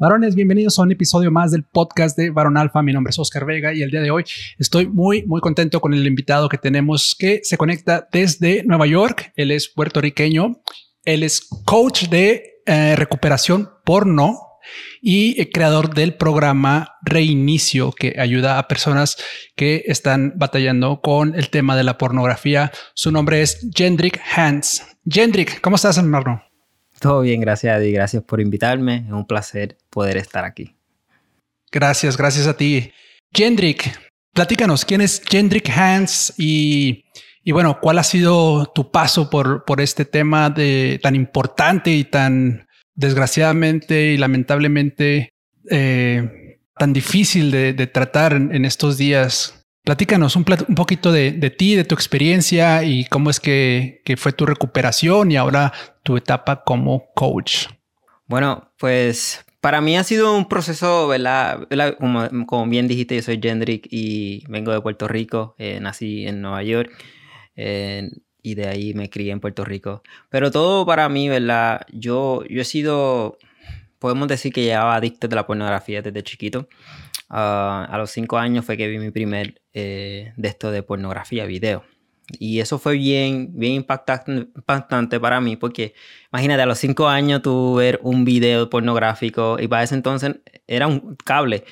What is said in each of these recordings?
Varones, bienvenidos a un episodio más del podcast de Varón Alfa. Mi nombre es Oscar Vega y el día de hoy estoy muy, muy contento con el invitado que tenemos que se conecta desde Nueva York. Él es puertorriqueño. Él es coach de eh, recuperación porno y creador del programa Reinicio, que ayuda a personas que están batallando con el tema de la pornografía. Su nombre es Jendrik Hans. Jendrik, ¿cómo estás, hermano? Todo bien, gracias a ti. Gracias por invitarme. Es un placer poder estar aquí. Gracias, gracias a ti. Jendrik, platícanos, ¿quién es Jendrik Hans y, y, bueno, cuál ha sido tu paso por, por este tema de, tan importante y tan desgraciadamente y lamentablemente eh, tan difícil de, tratar en, estos días? Platícanos un, poquito de, ti, de tu experiencia y cómo es que, fue tu recuperación y ahora tu etapa como coach? Bueno, pues para mí ha sido un proceso, ¿verdad? Como, bien dijiste, yo soy Jendrik y vengo de Puerto Rico, eh, nací en Nueva York eh, y de ahí me crié en Puerto Rico. Pero todo para mí, ¿verdad? Yo he sido, podemos decir que llevaba adicto de la pornografía desde chiquito. Ah, a los cinco años fue que vi mi primer eh, de esto de pornografía, video. Y eso fue bien, bien impactante para mí, porque imagínate, a los cinco años tú ver un video pornográfico y para ese entonces era un cable.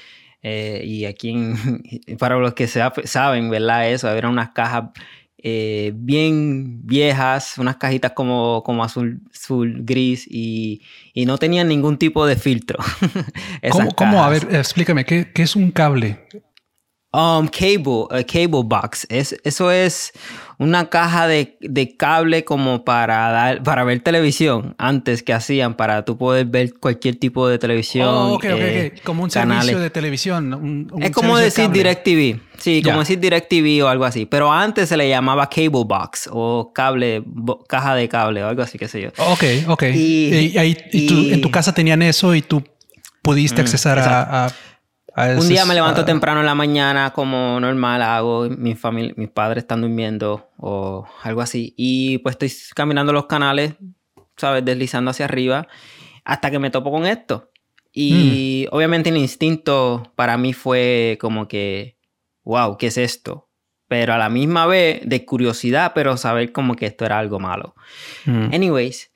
Eh, y aquí, para los que saben, ¿verdad? Eso, eran unas cajas eh, bien viejas, unas cajitas como, como azul, azul gris y, y, no tenían ningún tipo de filtro. ¿Cómo, ¿Cómo, A ver, explícame, ¿qué, ¿qué, es un cable? Um, cable, a cable box. Es, eso es una caja de, de, cable como para dar, para ver televisión antes que hacían para tú poder ver cualquier tipo de televisión. Oh, ok, eh, Como un servicio de televisión. es como decir DirecTV. Sí, como decir DirecTV o algo así. Pero antes se le llamaba cable box o cable, caja de cable o algo así, qué sé yo. Ok, ok. Y, ahí, en tu casa tenían eso y tú pudiste mm, accesar a un día me levanto temprano en la mañana, como normal hago, mi familia, mis padres están durmiendo o algo así. Y pues estoy caminando los canales, ¿sabes? Deslizando hacia arriba, hasta que me topo con esto. Y hmm. obviamente el instinto para mí fue como que, wow, ¿qué es esto? Pero a la misma vez de curiosidad, pero saber como que esto era algo malo. Hmm. Anyways,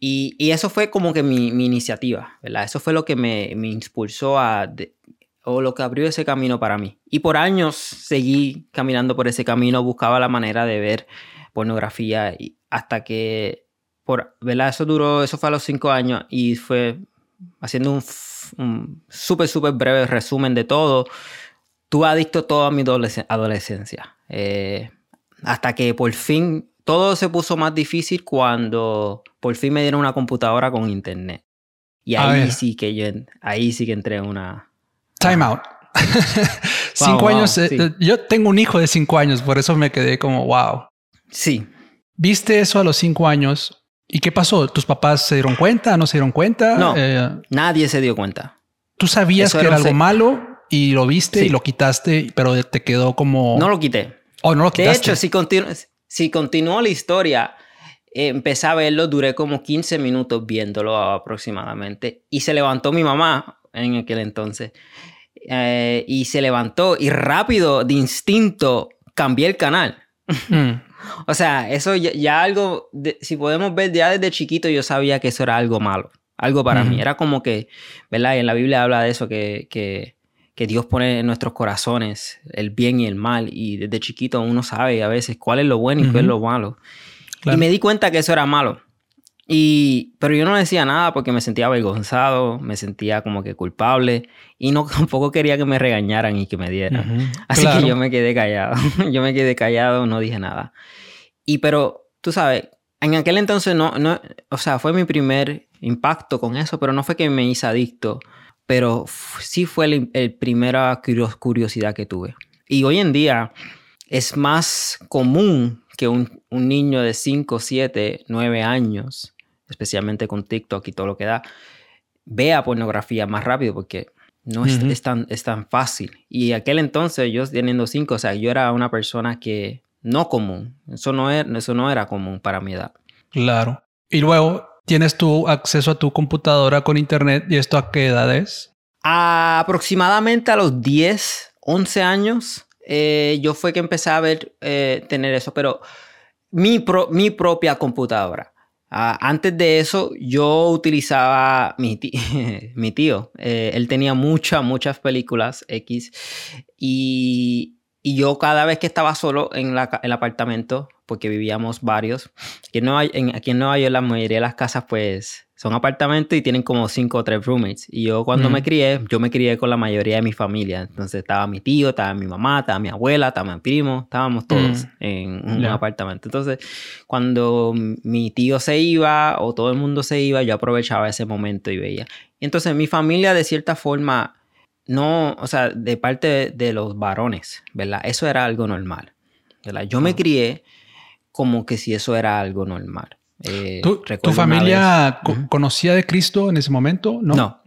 y, y, eso fue como que mi, mi, iniciativa, ¿verdad? Eso fue lo que me, me impulsó a, o lo que abrió ese camino para mí. Y por años seguí caminando por ese camino, buscaba la manera de ver pornografía y hasta que, por, ¿verdad? Eso duró, eso fue a los cinco años y fue haciendo un, súper, súper breve resumen de todo. Tuve adicto toda mi adolescencia. Eh, hasta que por fin todo se puso más difícil cuando por fin me dieron una computadora con internet. Y ahí sí que yo, ahí sí que entré en una, Time out. cinco años. Eh, yo tengo un hijo de cinco años, por eso me quedé como, wow. Sí. ¿Viste eso a los cinco años? ¿Y qué pasó? ¿Tus papás se dieron cuenta? ¿No se dieron cuenta? No, eh, nadie se dio cuenta. ¿Tú sabías que era, algo malo y lo viste y lo quitaste, pero te quedó como... No lo quité. ¿O oh, no lo quitaste? De hecho, si, continu si continuó la historia, empecé a verlo, duré como 15 minutos viéndolo aproximadamente y se levantó mi mamá en aquel entonces. Eh, y se levantó y rápido, de instinto, cambié el canal. Mm. o sea, eso ya, algo, si podemos ver ya desde chiquito, yo sabía que eso era algo malo, algo para mí. Era como que, ¿verdad? Y en la Biblia habla de eso, que, que, que, Dios pone en nuestros corazones el bien y el mal. Y desde chiquito uno sabe a veces cuál es lo bueno y cuál es lo malo. Y me di cuenta que eso era malo. Y, pero yo no decía nada porque me sentía avergonzado, me sentía como que culpable y no tampoco quería que me regañaran y que me dieran. Así que yo me quedé callado. yo me quedé callado, no dije nada. Y pero, tú sabes, en aquel entonces no, no, o sea, fue mi primer impacto con eso, pero no fue que me hice adicto pero sí fue la primera curiosidad que tuve. Y hoy en día es más común que un, niño de 5, 7, 9 años, especialmente con TikTok y todo lo que da, vea pornografía más rápido porque no es, tan, es tan fácil. Y aquel entonces, yo teniendo 5, o sea, yo era una persona que no común. Eso no, era, eso no era común para mi edad. Claro. Y luego tienes tu acceso a tu computadora con internet y esto a qué edad es? aproximadamente a los 10, 11 años, eh, yo fue que empecé a ver, eh, tener eso, pero mi, mi propia computadora. Ah, antes de eso, yo utilizaba mi, tío. Eh, él tenía muchas, muchas películas X y, yo cada vez que estaba solo en el apartamento, porque vivíamos varios, aquí en, Nueva, en, aquí en Nueva York la mayoría de las casas pues son apartamentos y tienen como cinco o tres roommates. Y yo cuando me crié, yo me crié con la mayoría de mi familia. Entonces estaba mi tío, estaba mi mamá, estaba mi abuela, estaba mi primo, estábamos todos en un apartamento. Entonces cuando mi tío se iba o todo el mundo se iba, yo aprovechaba ese momento y veía. Entonces mi familia de cierta forma no, o sea, de parte de, los varones, ¿verdad? Eso era algo normal, ¿verdad? Yo me ah. crié como que si eso era algo normal. Eh, ¿Tu, familia conocía de Cristo en ese momento? No.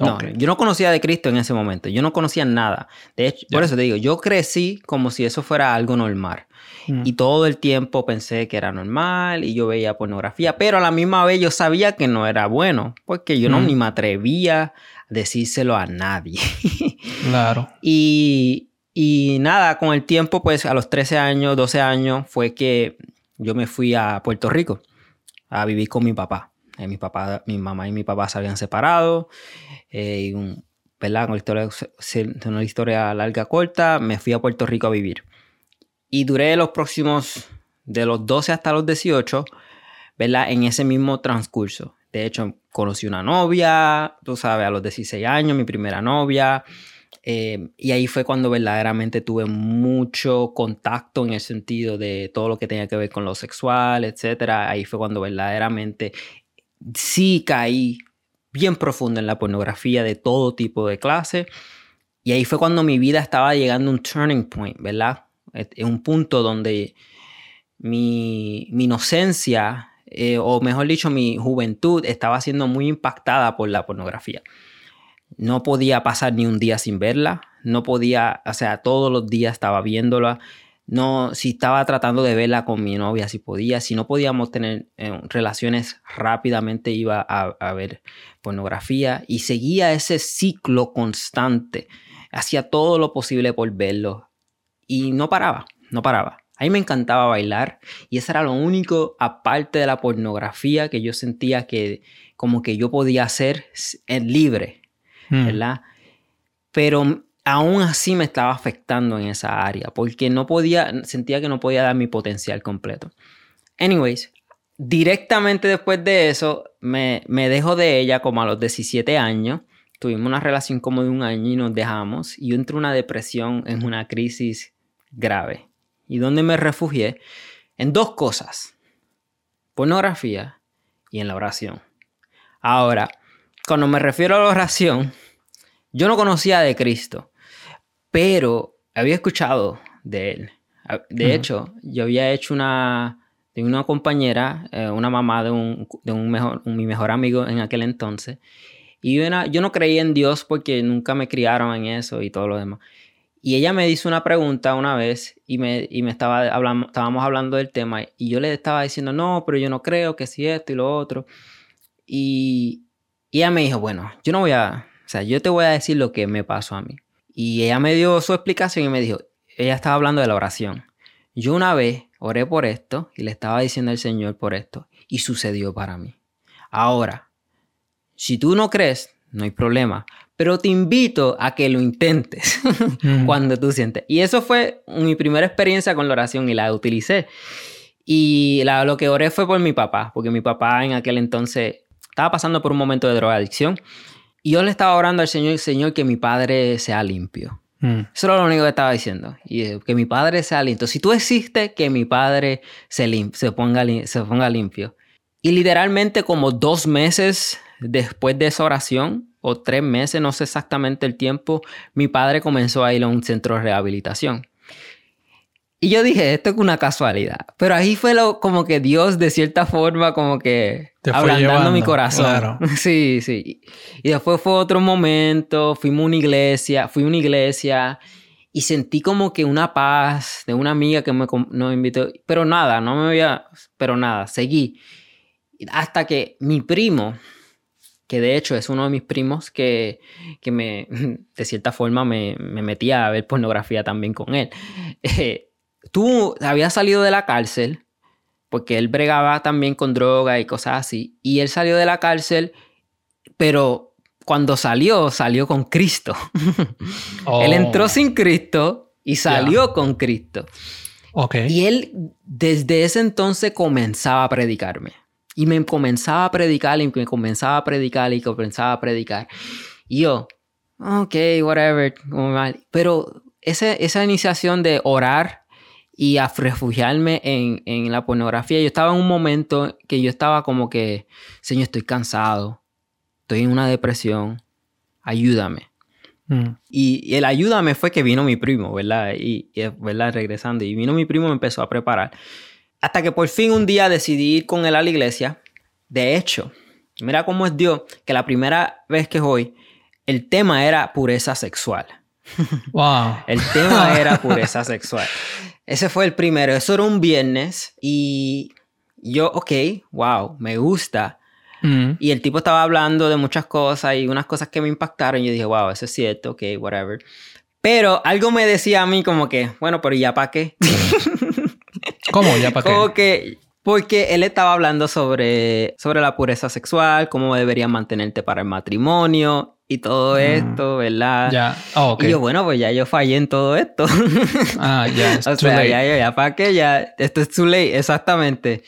No, yo no conocía de Cristo en ese momento. Yo no conocía nada. De hecho, por eso te digo, yo crecí como si eso fuera algo normal. Mm. Y todo el tiempo pensé que era normal y yo veía pornografía, pero a la misma vez yo sabía que no era bueno, porque yo no mm. ni me atrevía decírselo a nadie. claro. Y, y nada, con el tiempo, pues a los 13 años, 12 años, fue que yo me fui a Puerto Rico a vivir con mi papá. Eh, mi papá, mi mamá y mi papá se habían separado. Eh, y un, ¿verdad? Con historia, una historia larga, corta, me fui a Puerto Rico a vivir. Y duré los próximos, de los 12 hasta los 18, ¿verdad? En ese mismo transcurso. De hecho, conocí una novia, tú sabes, a los 16 años, mi primera novia. Eh, y ahí fue cuando verdaderamente tuve mucho contacto en el sentido de todo lo que tenía que ver con lo sexual, etc. Ahí fue cuando verdaderamente sí caí bien profundo en la pornografía de todo tipo de clase. Y ahí fue cuando mi vida estaba llegando a un turning point, ¿verdad? Un punto donde mi, mi inocencia eh, o mejor dicho, mi juventud estaba siendo muy impactada por la pornografía. No podía pasar ni un día sin verla, no podía, o sea, todos los días estaba viéndola. No, si estaba tratando de verla con mi novia, si podía, si no podíamos tener eh, relaciones rápidamente iba a, a ver pornografía y seguía ese ciclo constante. Hacía todo lo posible por verlo y no paraba, no paraba. A mí me encantaba bailar y eso era lo único, aparte de la pornografía, que yo sentía que como que yo podía hacer libre, hmm. ¿verdad? Pero aún así me estaba afectando en esa área porque no podía, sentía que no podía dar mi potencial completo. Anyways, directamente después de eso, me, me de ella como a los 17 años. Tuvimos una relación como de un año y nos dejamos. Y yo entré en una depresión, en una crisis grave y donde me refugié en dos cosas, pornografía y en la oración. Ahora, cuando me refiero a la oración, yo no conocía de Cristo, pero había escuchado de Él. De hecho, yo había hecho una de una compañera, eh, una mamá de, un, de un mejor, mi mejor amigo en aquel entonces. Y yo, yo no creía en Dios porque nunca me criaron en eso y todo lo demás. Y ella me hizo una pregunta una vez y me, y me estaba hablando, estábamos hablando del tema y yo le estaba diciendo, no, pero yo no creo que si esto y lo otro. Y, y ella me dijo, bueno, yo no voy a, o sea, yo te voy a decir lo que me pasó a mí. Y ella me dio su explicación y me dijo, ella estaba hablando de la oración. Yo una vez oré por esto y le estaba diciendo al Señor por esto y sucedió para mí. Ahora, si tú no crees, no hay problema, pero te invito a que lo intentes cuando tú sientes. Y eso fue mi primera experiencia con la oración y la utilicé. Y lo que oré fue por mi papá, porque mi papá en aquel entonces estaba pasando por un momento de drogadicción. Y yo le estaba orando al Señor, Señor, que mi padre sea limpio. Mm. Eso era lo único que estaba diciendo. Y que mi padre sea limpio. Si tú existes, que mi padre se, se, ponga, se ponga limpio. Y literalmente como dos meses después de esa oración, o tres meses, no sé exactamente el tiempo, mi padre comenzó a ir a un centro de rehabilitación. Y yo dije, esto es una casualidad. Pero ahí fue lo, como que Dios, de cierta forma, como que ablandando mi corazón. Sí, sí. Y después fue otro momento, fuimos a una iglesia, fui a una iglesia y sentí como que una paz de una amiga que me nos invitó. Pero nada, no me había, pero nada, seguí. Hasta que mi primo, que de hecho es uno de mis primos que, que me, de cierta forma, me, me metía a ver pornografía también con él. Eh, tú habías salido de la cárcel, porque él bregaba también con droga y cosas así, y él salió de la cárcel, pero cuando salió, salió con Cristo. él entró oh. sin Cristo y salió con Cristo. Okay. Y él desde ese entonces comenzaba a predicarme. Y me comenzaba a predicar y me comenzaba a predicar y comenzaba a predicar. Y yo, ok, whatever. Pero esa iniciación de orar y a refugiarme en, en, la pornografía. Yo estaba en un momento que yo estaba como que, Señor, estoy cansado, estoy en una depresión, ayúdame. Mm. Y, el ayúdame fue que vino mi primo, ¿verdad? Y, y, ¿verdad? Regresando. Y vino mi primo y me empezó a preparar. Hasta que por fin un día decidí ir con él a la iglesia. De hecho, mira cómo es Dios, que la primera vez que voy, el tema era pureza sexual. Wow. El tema era pureza sexual. Ese fue el primero. Eso era un viernes y yo, ok, wow, me gusta. Mm. Y el tipo estaba hablando de muchas cosas y unas cosas que me impactaron. Y yo dije, wow, eso es cierto, ok, whatever. Pero algo me decía a mí como que, bueno, pero ¿ya para qué? ¿Cómo? ¿Ya para qué? Como que, porque él estaba hablando sobre, sobre la pureza sexual, cómo deberías mantenerte para el matrimonio y todo mm. esto, ¿verdad? Ya, oh, Y yo, bueno, pues ya yo fallé en todo esto. ah, ya, o sea, ya, ya, ya, ¿para qué? Ya, esto es too late, exactamente.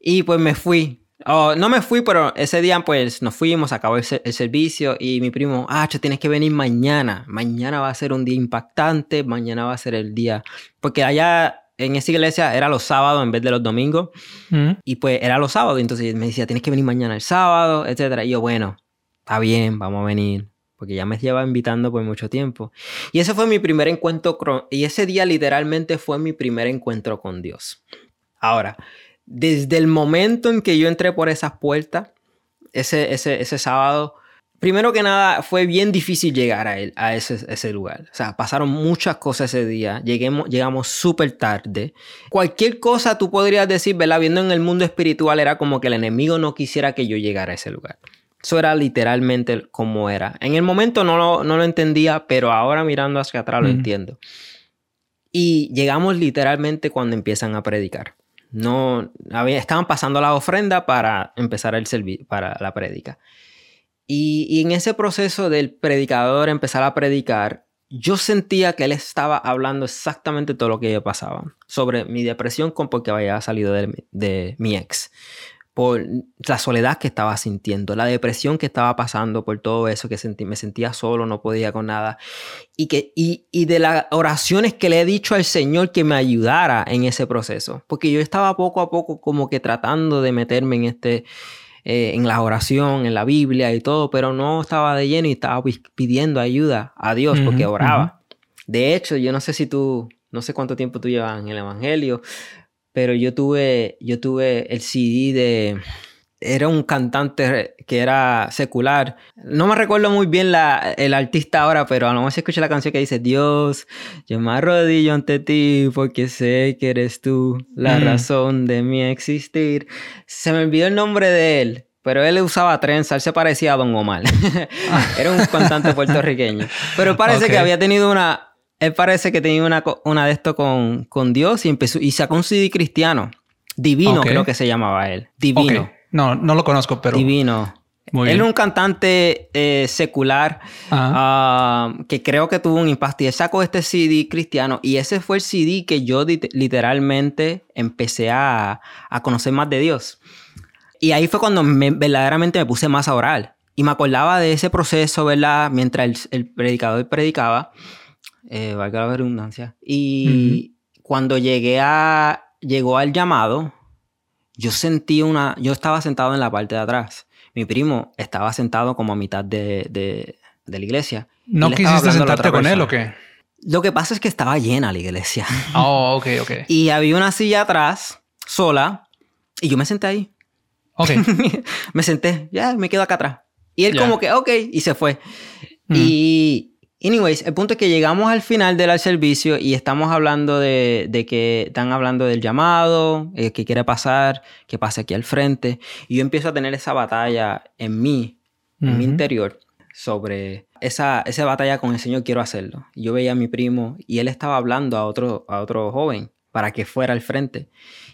Y pues me fui. Oh, no me fui, pero ese día pues nos fuimos, acabó el, servicio y mi primo, ah, tienes que venir mañana. Mañana va a ser un día impactante, mañana va a ser el día. Porque allá en esa iglesia era los sábados en vez de los domingos. Mm. Y pues era los sábados, entonces me decía, tienes que venir mañana el sábado, etc. Y yo, bueno, está bien, vamos a venir, porque ya me lleva invitando por mucho tiempo. Y ese fue mi primer encuentro, y ese día literalmente fue mi primer encuentro con Dios. Ahora, desde el momento en que yo entré por esas puertas, ese, ese, ese sábado, primero que nada fue bien difícil llegar a, él, a ese, ese lugar. O sea, pasaron muchas cosas ese día, Lleguemos, llegamos súper tarde. Cualquier cosa tú podrías decir, ¿verdad? Viendo en el mundo espiritual era como que el enemigo no quisiera que yo llegara a ese lugar. Eso era literalmente como era. En el momento no lo, no lo entendía, pero ahora mirando hacia atrás lo entiendo. Y llegamos literalmente cuando empiezan a predicar. No, estaban pasando la ofrenda para empezar el para la prédica. Y, y, en ese proceso del predicador empezar a predicar, yo sentía que él estaba hablando exactamente todo lo que yo pasaba sobre mi depresión con porque había salido de, de mi ex por la soledad que estaba sintiendo, la depresión que estaba pasando por todo eso, que sentí, me sentía solo, no podía con nada. Y, que, y, y, de las oraciones que le he dicho al Señor que me ayudara en ese proceso. Porque yo estaba poco a poco como que tratando de meterme en este, eh, en la oración, en la Biblia y todo, pero no estaba de lleno y estaba pidiendo ayuda a Dios porque oraba. De hecho, yo no sé si tú, no sé cuánto tiempo tú llevas en el Evangelio, pero yo tuve, yo tuve el CD de... Era un cantante que era secular. No me recuerdo muy bien la, el artista ahora, pero a lo mejor se escucha la canción que dice, Dios, yo me arrodillo ante ti porque sé que eres tú la mm. razón de mi existir. Se me olvidó el nombre de él, pero él usaba trenza, él se parecía a Don Omar. Era un cantante puertorriqueño. Pero parece que había tenido una, él parece que tenía una, una de esto con, con, Dios y empezó y sacó un CD cristiano. Divino, creo que se llamaba él. Divino. No, no lo conozco, pero. Divino. él es un cantante eh, secular ah, que creo que tuvo un impacto. Y él sacó este CD cristiano y ese fue el CD que yo literalmente empecé a, a, conocer más de Dios. Y ahí fue cuando verdaderamente me puse más a orar. Y me acordaba de ese proceso, ¿verdad? Mientras el, el predicador predicaba eh, valga la redundancia. Y cuando llegué a, llegó al llamado, yo sentí una, yo estaba sentado en la parte de atrás. mi primo estaba sentado como a mitad de, de, de la iglesia. ¿No quisiste sentarte con él o qué? Lo que pasa es que estaba llena la iglesia. Oh, ok, ok. y había una silla atrás, sola, y yo me senté ahí. Ok. me senté, ya, me quedo acá atrás. Y él Ya. como que, ok, y se fue. Mm. Y, anyways, el punto es que llegamos al final del servicio y estamos hablando de, de que están hablando del llamado, eh, que quiere pasar, que pase aquí al frente. Y yo empiezo a tener esa batalla en mí, en mi Ujú. interior, sobre esa, esa batalla con el Señor, quiero hacerlo. Yo veía a mi primo y él estaba hablando a otro, a otro joven para que fuera al frente.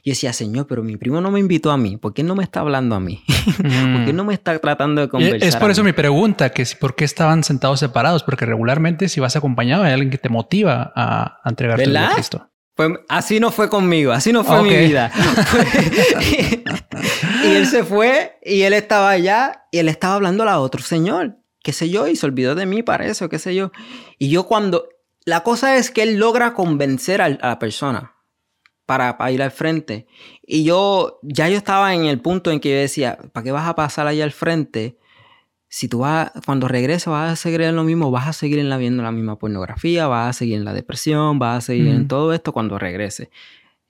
Y decía, Señor, pero mi primo no me invitó a mí. ¿Por qué no me está hablando a mí? ¿Por qué no me está tratando de conversar? Es por eso mi pregunta, que si por qué estaban sentados separados, porque regularmente si vas acompañado hay alguien que te motiva a, a entregar tu vida a. Cristo. Pues así no fue conmigo, así no fue Ok. mi vida. y él se fue y él estaba allá y él estaba hablando a otro señor, qué sé yo, y se olvidó de mí para eso, qué sé yo. Y yo cuando... La cosa es que él logra convencer a, la persona para, para ir al frente. Y yo ya yo estaba en el punto en que yo decía, ¿para qué vas a pasar allá al frente? Si tú vas, cuando regreses vas a seguir en lo mismo, vas a seguir en la, viendo la misma pornografía, vas a seguir en la depresión, vas a seguir en todo esto cuando regrese.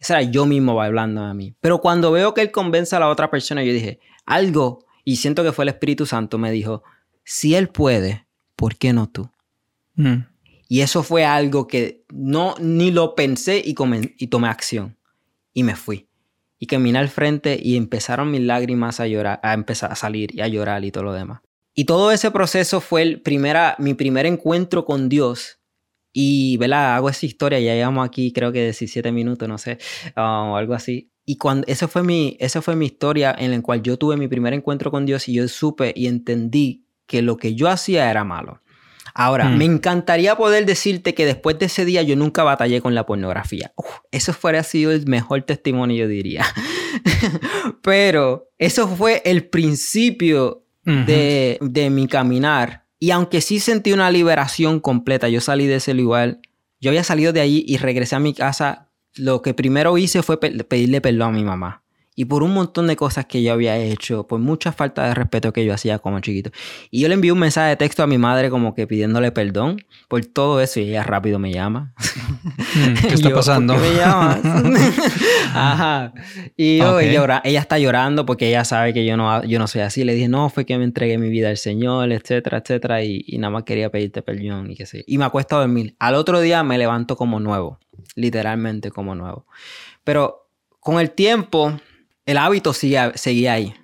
Eso era yo mismo va hablando a mí. Pero cuando veo que él convence a la otra persona, yo dije, algo, y siento que fue el Espíritu Santo, me dijo, si él puede, ¿por qué no tú? Mm. Y eso fue algo que no ni lo pensé y, tomé acción. Y me fui. Y caminé al frente y empezaron mis lágrimas a llorar, a empezar a salir y a llorar y todo lo demás. Y todo ese proceso fue el primera, mi primer encuentro con Dios. Y, ¿verdad? Hago esa historia, ya llevamos aquí creo que 17 minutos, no sé, ah, o algo así. Y cuando, esa fue, mi, esa fue mi historia en la cual yo tuve mi primer encuentro con Dios y yo supe y entendí que lo que yo hacía era malo. Ahora, Mm. me encantaría poder decirte que después de ese día yo nunca batallé con la pornografía. Uf, eso fuera sido el mejor testimonio, yo diría. Pero eso fue el principio de, de mi caminar. Y aunque sí sentí una liberación completa, yo salí de ese lugar, yo había salido de allí y regresé a mi casa, lo que primero hice fue pe- pedirle perdón a mi mamá. Y por un montón de cosas que yo había hecho, por mucha falta de respeto que yo hacía como chiquito. Y yo le envié un mensaje de texto a mi madre como que pidiéndole perdón por todo eso y ella rápido me llama. Mm, ¿Qué está Yo, pasando? ¿por qué me llamas? Ajá. Y yo, Ok. ella, ella está llorando porque ella sabe que yo no, yo no soy así. Le dije, no, fue que me entregué mi vida al Señor, etcétera, etcétera. Y, y nada más quería pedirte perdón y qué sé. Y me acuesto a dormir. Al otro día me levanto como nuevo. Literalmente como nuevo. Pero con el tiempo, el hábito sigue- seguía ahí.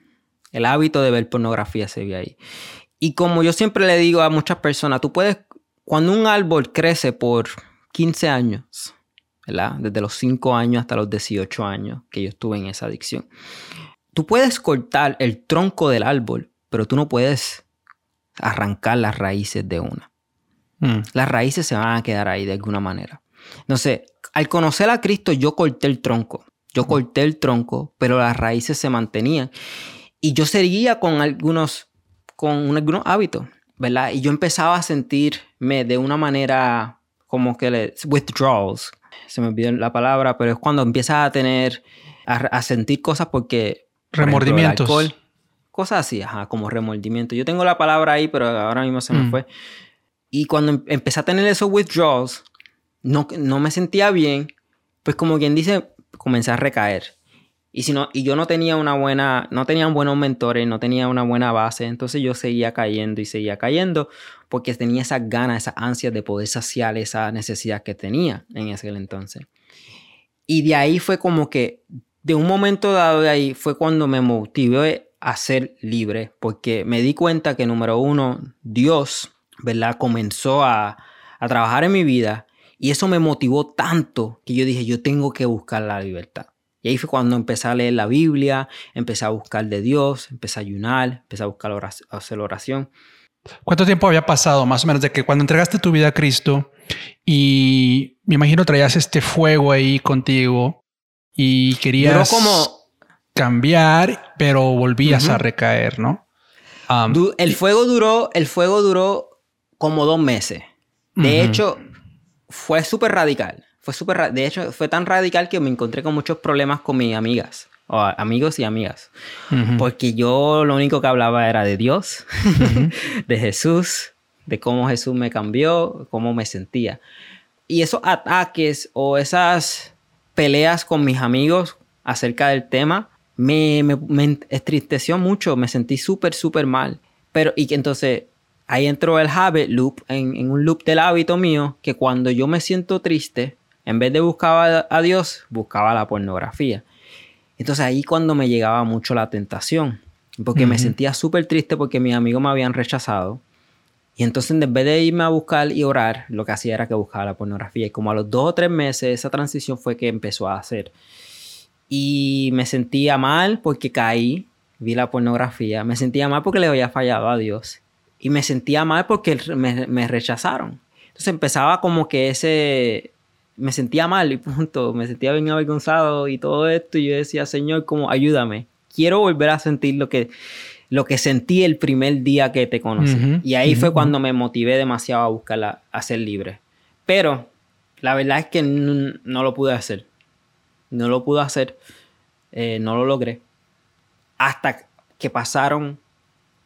El hábito de ver pornografía seguía ahí. Y como yo siempre le digo a muchas personas, tú puedes, cuando un árbol crece por 15 años, ¿verdad? Desde los 5 años hasta los 18 años que yo estuve en esa adicción, tú puedes cortar el tronco del árbol, pero tú no puedes arrancar las raíces de una. Mm. Las raíces se van a quedar ahí de alguna manera. Entonces, al conocer a Cristo, yo corté el tronco. Yo corté el tronco, pero las raíces se mantenían. Y yo seguía con algunos, con algunos hábitos, ¿verdad? Y yo empezaba a sentirme de una manera como que le, withdrawals. Se me olvidó la palabra, pero es cuando empiezas a tener, a, a sentir cosas porque... por ejemplo, el Remordimientos. alcohol, cosas así, ajá, como remordimiento. Yo tengo la palabra ahí, pero ahora mismo se me Mm. fue. Y cuando em- empecé a tener esos withdrawals, no, no me sentía bien, pues como quien dice, comencé a recaer. Y, si no, y yo no tenía una buena, no tenía buenos mentores, no tenía una buena base, entonces yo seguía cayendo y seguía cayendo porque tenía esas ganas, esas ansias de poder saciar esa necesidad que tenía en ese entonces. Y de ahí fue como que, de un momento dado de ahí, fue cuando me motivé a ser libre, porque me di cuenta que, número uno, Dios, ¿verdad? Comenzó a, a trabajar en mi vida y eso me motivó tanto que yo dije, yo tengo que buscar la libertad. Y ahí fue cuando empecé a leer la Biblia, empecé a buscar de Dios, empecé a ayunar, empecé a buscar oración, a hacer oración. ¿Cuánto tiempo había pasado más o menos de que cuando entregaste tu vida a Cristo y me imagino traías este fuego ahí contigo y querías como, cambiar, pero volvías a recaer, ¿no? Um, el fuego duró, el fuego duró como dos meses. De hecho, fue súper radical. Fue súper, de hecho, fue tan radical que me encontré con muchos problemas con mis amigas. o amigos y amigas. Porque yo lo único que hablaba era de Dios, de Jesús, de cómo Jesús me cambió, cómo me sentía. Y esos ataques o esas peleas con mis amigos acerca del tema me, me, entristeció mucho, me sentí súper, súper mal. Pero, y que entonces ahí entró el habit loop, en, en, un loop del hábito mío, que cuando yo me siento triste, en vez de buscar a, Dios, buscaba la pornografía. Entonces ahí cuando me llegaba mucho la tentación, porque me sentía súper triste porque mis amigos me habían rechazado. Y entonces en vez de irme a buscar y orar, lo que hacía era que buscaba la pornografía. Y como a los dos o tres meses esa transición fue que empezó a hacer. Y me sentía mal porque caí, vi la pornografía. Me sentía mal porque le había fallado a Dios. Y me sentía mal porque me, me rechazaron. Entonces empezaba como que ese, me sentía mal y punto, me sentía bien avergonzado y todo esto y yo decía, Señor, como ayúdame, quiero volver a sentir lo que, lo que sentí el primer día que te conocí. y ahí fue cuando me motivé demasiado a buscar a ser libre. Pero la verdad es que no, lo pude hacer. No lo pude hacer. Eh, no lo logré. Hasta que pasaron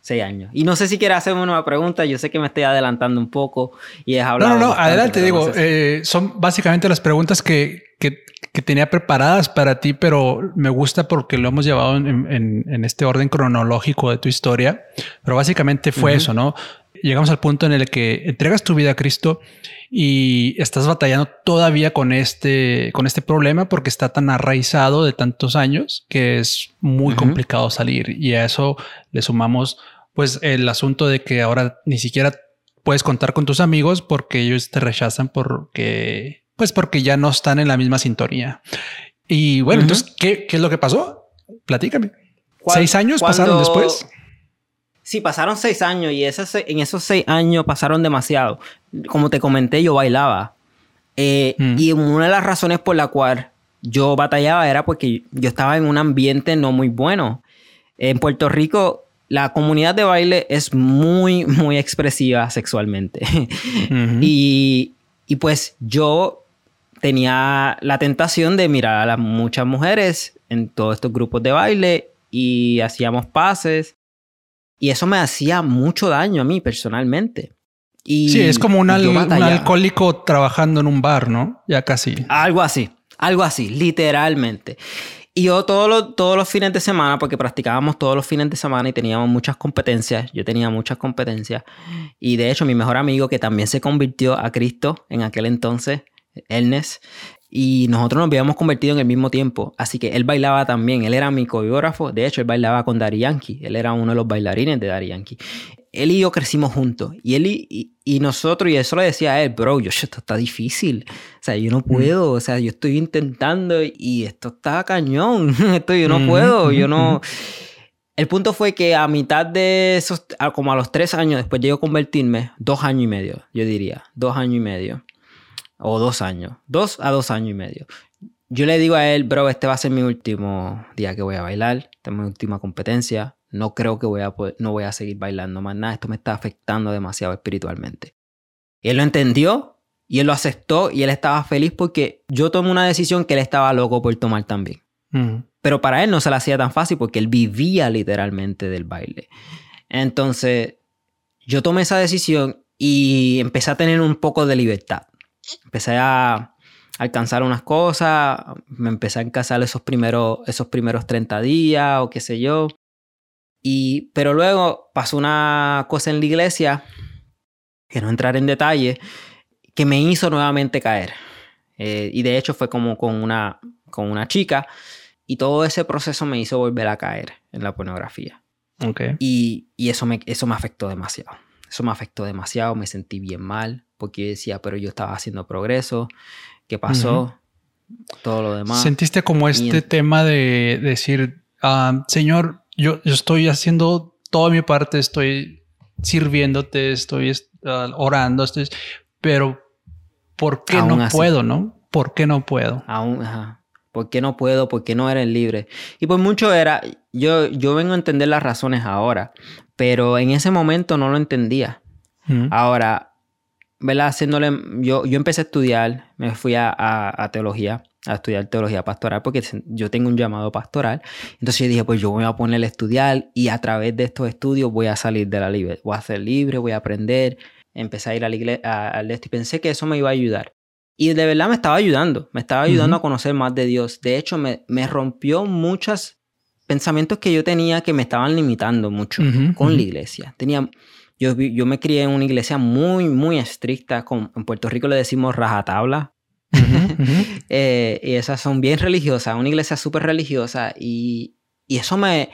seis años. Y no sé si quieres hacerme una pregunta, yo sé que me estoy adelantando un poco y es hablar. No, no, no, adelante, digo, eh, son básicamente las preguntas que, que, que, tenía preparadas para ti, pero me gusta porque lo hemos llevado en, en, este orden cronológico de tu historia, pero básicamente fue eso, ¿no? Llegamos al punto en el que entregas tu vida a Cristo y estás batallando todavía con este, con este problema porque está tan arraizado de tantos años que es muy complicado salir y a eso le sumamos pues el asunto de que ahora ni siquiera puedes contar con tus amigos porque ellos te rechazan porque, pues porque ya no están en la misma sintonía. Y bueno, entonces, ¿qué, es lo que pasó? Platícame. ¿Seis años pasaron después? Sí, pasaron seis años y en esos seis años pasaron demasiado. Como te comenté, yo bailaba. Eh, mm. Y una de las razones por la cual yo batallaba era porque yo estaba en un ambiente no muy bueno. En Puerto Rico la comunidad de baile es muy, muy expresiva sexualmente. y, pues yo tenía la tentación de mirar a las muchas mujeres en todos estos grupos de baile y hacíamos pases. Y eso me hacía mucho daño a mí personalmente. Y sí, es como un, un alcohólico trabajando en un bar, ¿no? Ya casi. Algo así, algo así, literalmente. Y yo todos los, todos los fines de semana, porque practicábamos todos los fines de semana y teníamos muchas competencias, yo tenía muchas competencias. Y de hecho, mi mejor amigo, que también se convirtió a Cristo en aquel entonces, Ernest, y nosotros nos habíamos convertido en el mismo tiempo. Así que él bailaba también. Él era mi coreógrafo. De hecho, él bailaba con Dari Yankee. Él era uno de los bailarines de Dari Yankee él y yo crecimos juntos. Y él y, nosotros, y eso le decía a él, bro, yo, esto está difícil. O sea, yo no puedo. O sea, yo estoy intentando y esto está cañón. esto yo no puedo. Yo no. El punto fue que a mitad de esos, como a los tres años, después llego a convertirme, dos años y medio, yo diría, dos años y medio, o dos años, dos a dos años y medio. Yo le digo a él, bro, este va a ser mi último día que voy a bailar, esta es mi última competencia, no creo que voy a poder, no voy a seguir bailando más nada, esto me está afectando demasiado espiritualmente. Y él lo entendió y él lo aceptó y él estaba feliz porque yo tomé una decisión que él estaba loco por tomar también. Pero para él no se le hacía tan fácil porque él vivía literalmente del baile. Entonces, yo tomé esa decisión y empecé a tener un poco de libertad. Empecé a alcanzar unas cosas, me empecé a encajar esos primeros, esos primeros 30 días o qué sé yo. Y, pero luego pasó una cosa en la iglesia, que no entrar en detalle, que me hizo nuevamente caer. Eh, y de hecho fue como con una, con una chica. Y todo ese proceso me hizo volver a caer en la pornografía. Okay. Y, y, eso, me, eso me afectó demasiado. Eso me afectó demasiado, me sentí bien mal, porque yo decía, pero yo estaba haciendo progreso. ¿Qué pasó? Todo lo demás. ¿Sentiste como este tema de decir, ah, Señor, yo, estoy haciendo toda mi parte, estoy sirviéndote, estoy uh, orando, estoy, pero ¿por qué no puedo, no? ¿Por qué no puedo? Aún, ajá. ¿Por qué no puedo? ¿Por qué no eres libre? Y por mucho era, yo, yo vengo a entender las razones ahora, pero en ese momento no lo entendía. Ahora, ¿verdad? Haciéndole, yo, yo empecé a estudiar, me fui a, a, teología a estudiar teología pastoral porque yo tengo un llamado pastoral. Entonces yo dije, pues yo voy a poner a estudiar y a través de estos estudios voy a salir de la libre, voy a ser libre, voy a aprender. Empecé a ir a la iglesia, al esto y pensé que eso me iba a ayudar. Y de verdad me estaba ayudando, me estaba ayudando a conocer más de Dios. De hecho, me, me rompió muchos pensamientos que yo tenía que me estaban limitando mucho con la iglesia. Tenía, yo, yo me crié en una iglesia muy, muy estricta. Con, en Puerto Rico le decimos rajatabla. Eh, y esas son bien religiosas, una iglesia súper religiosa. Y, y, eso, me,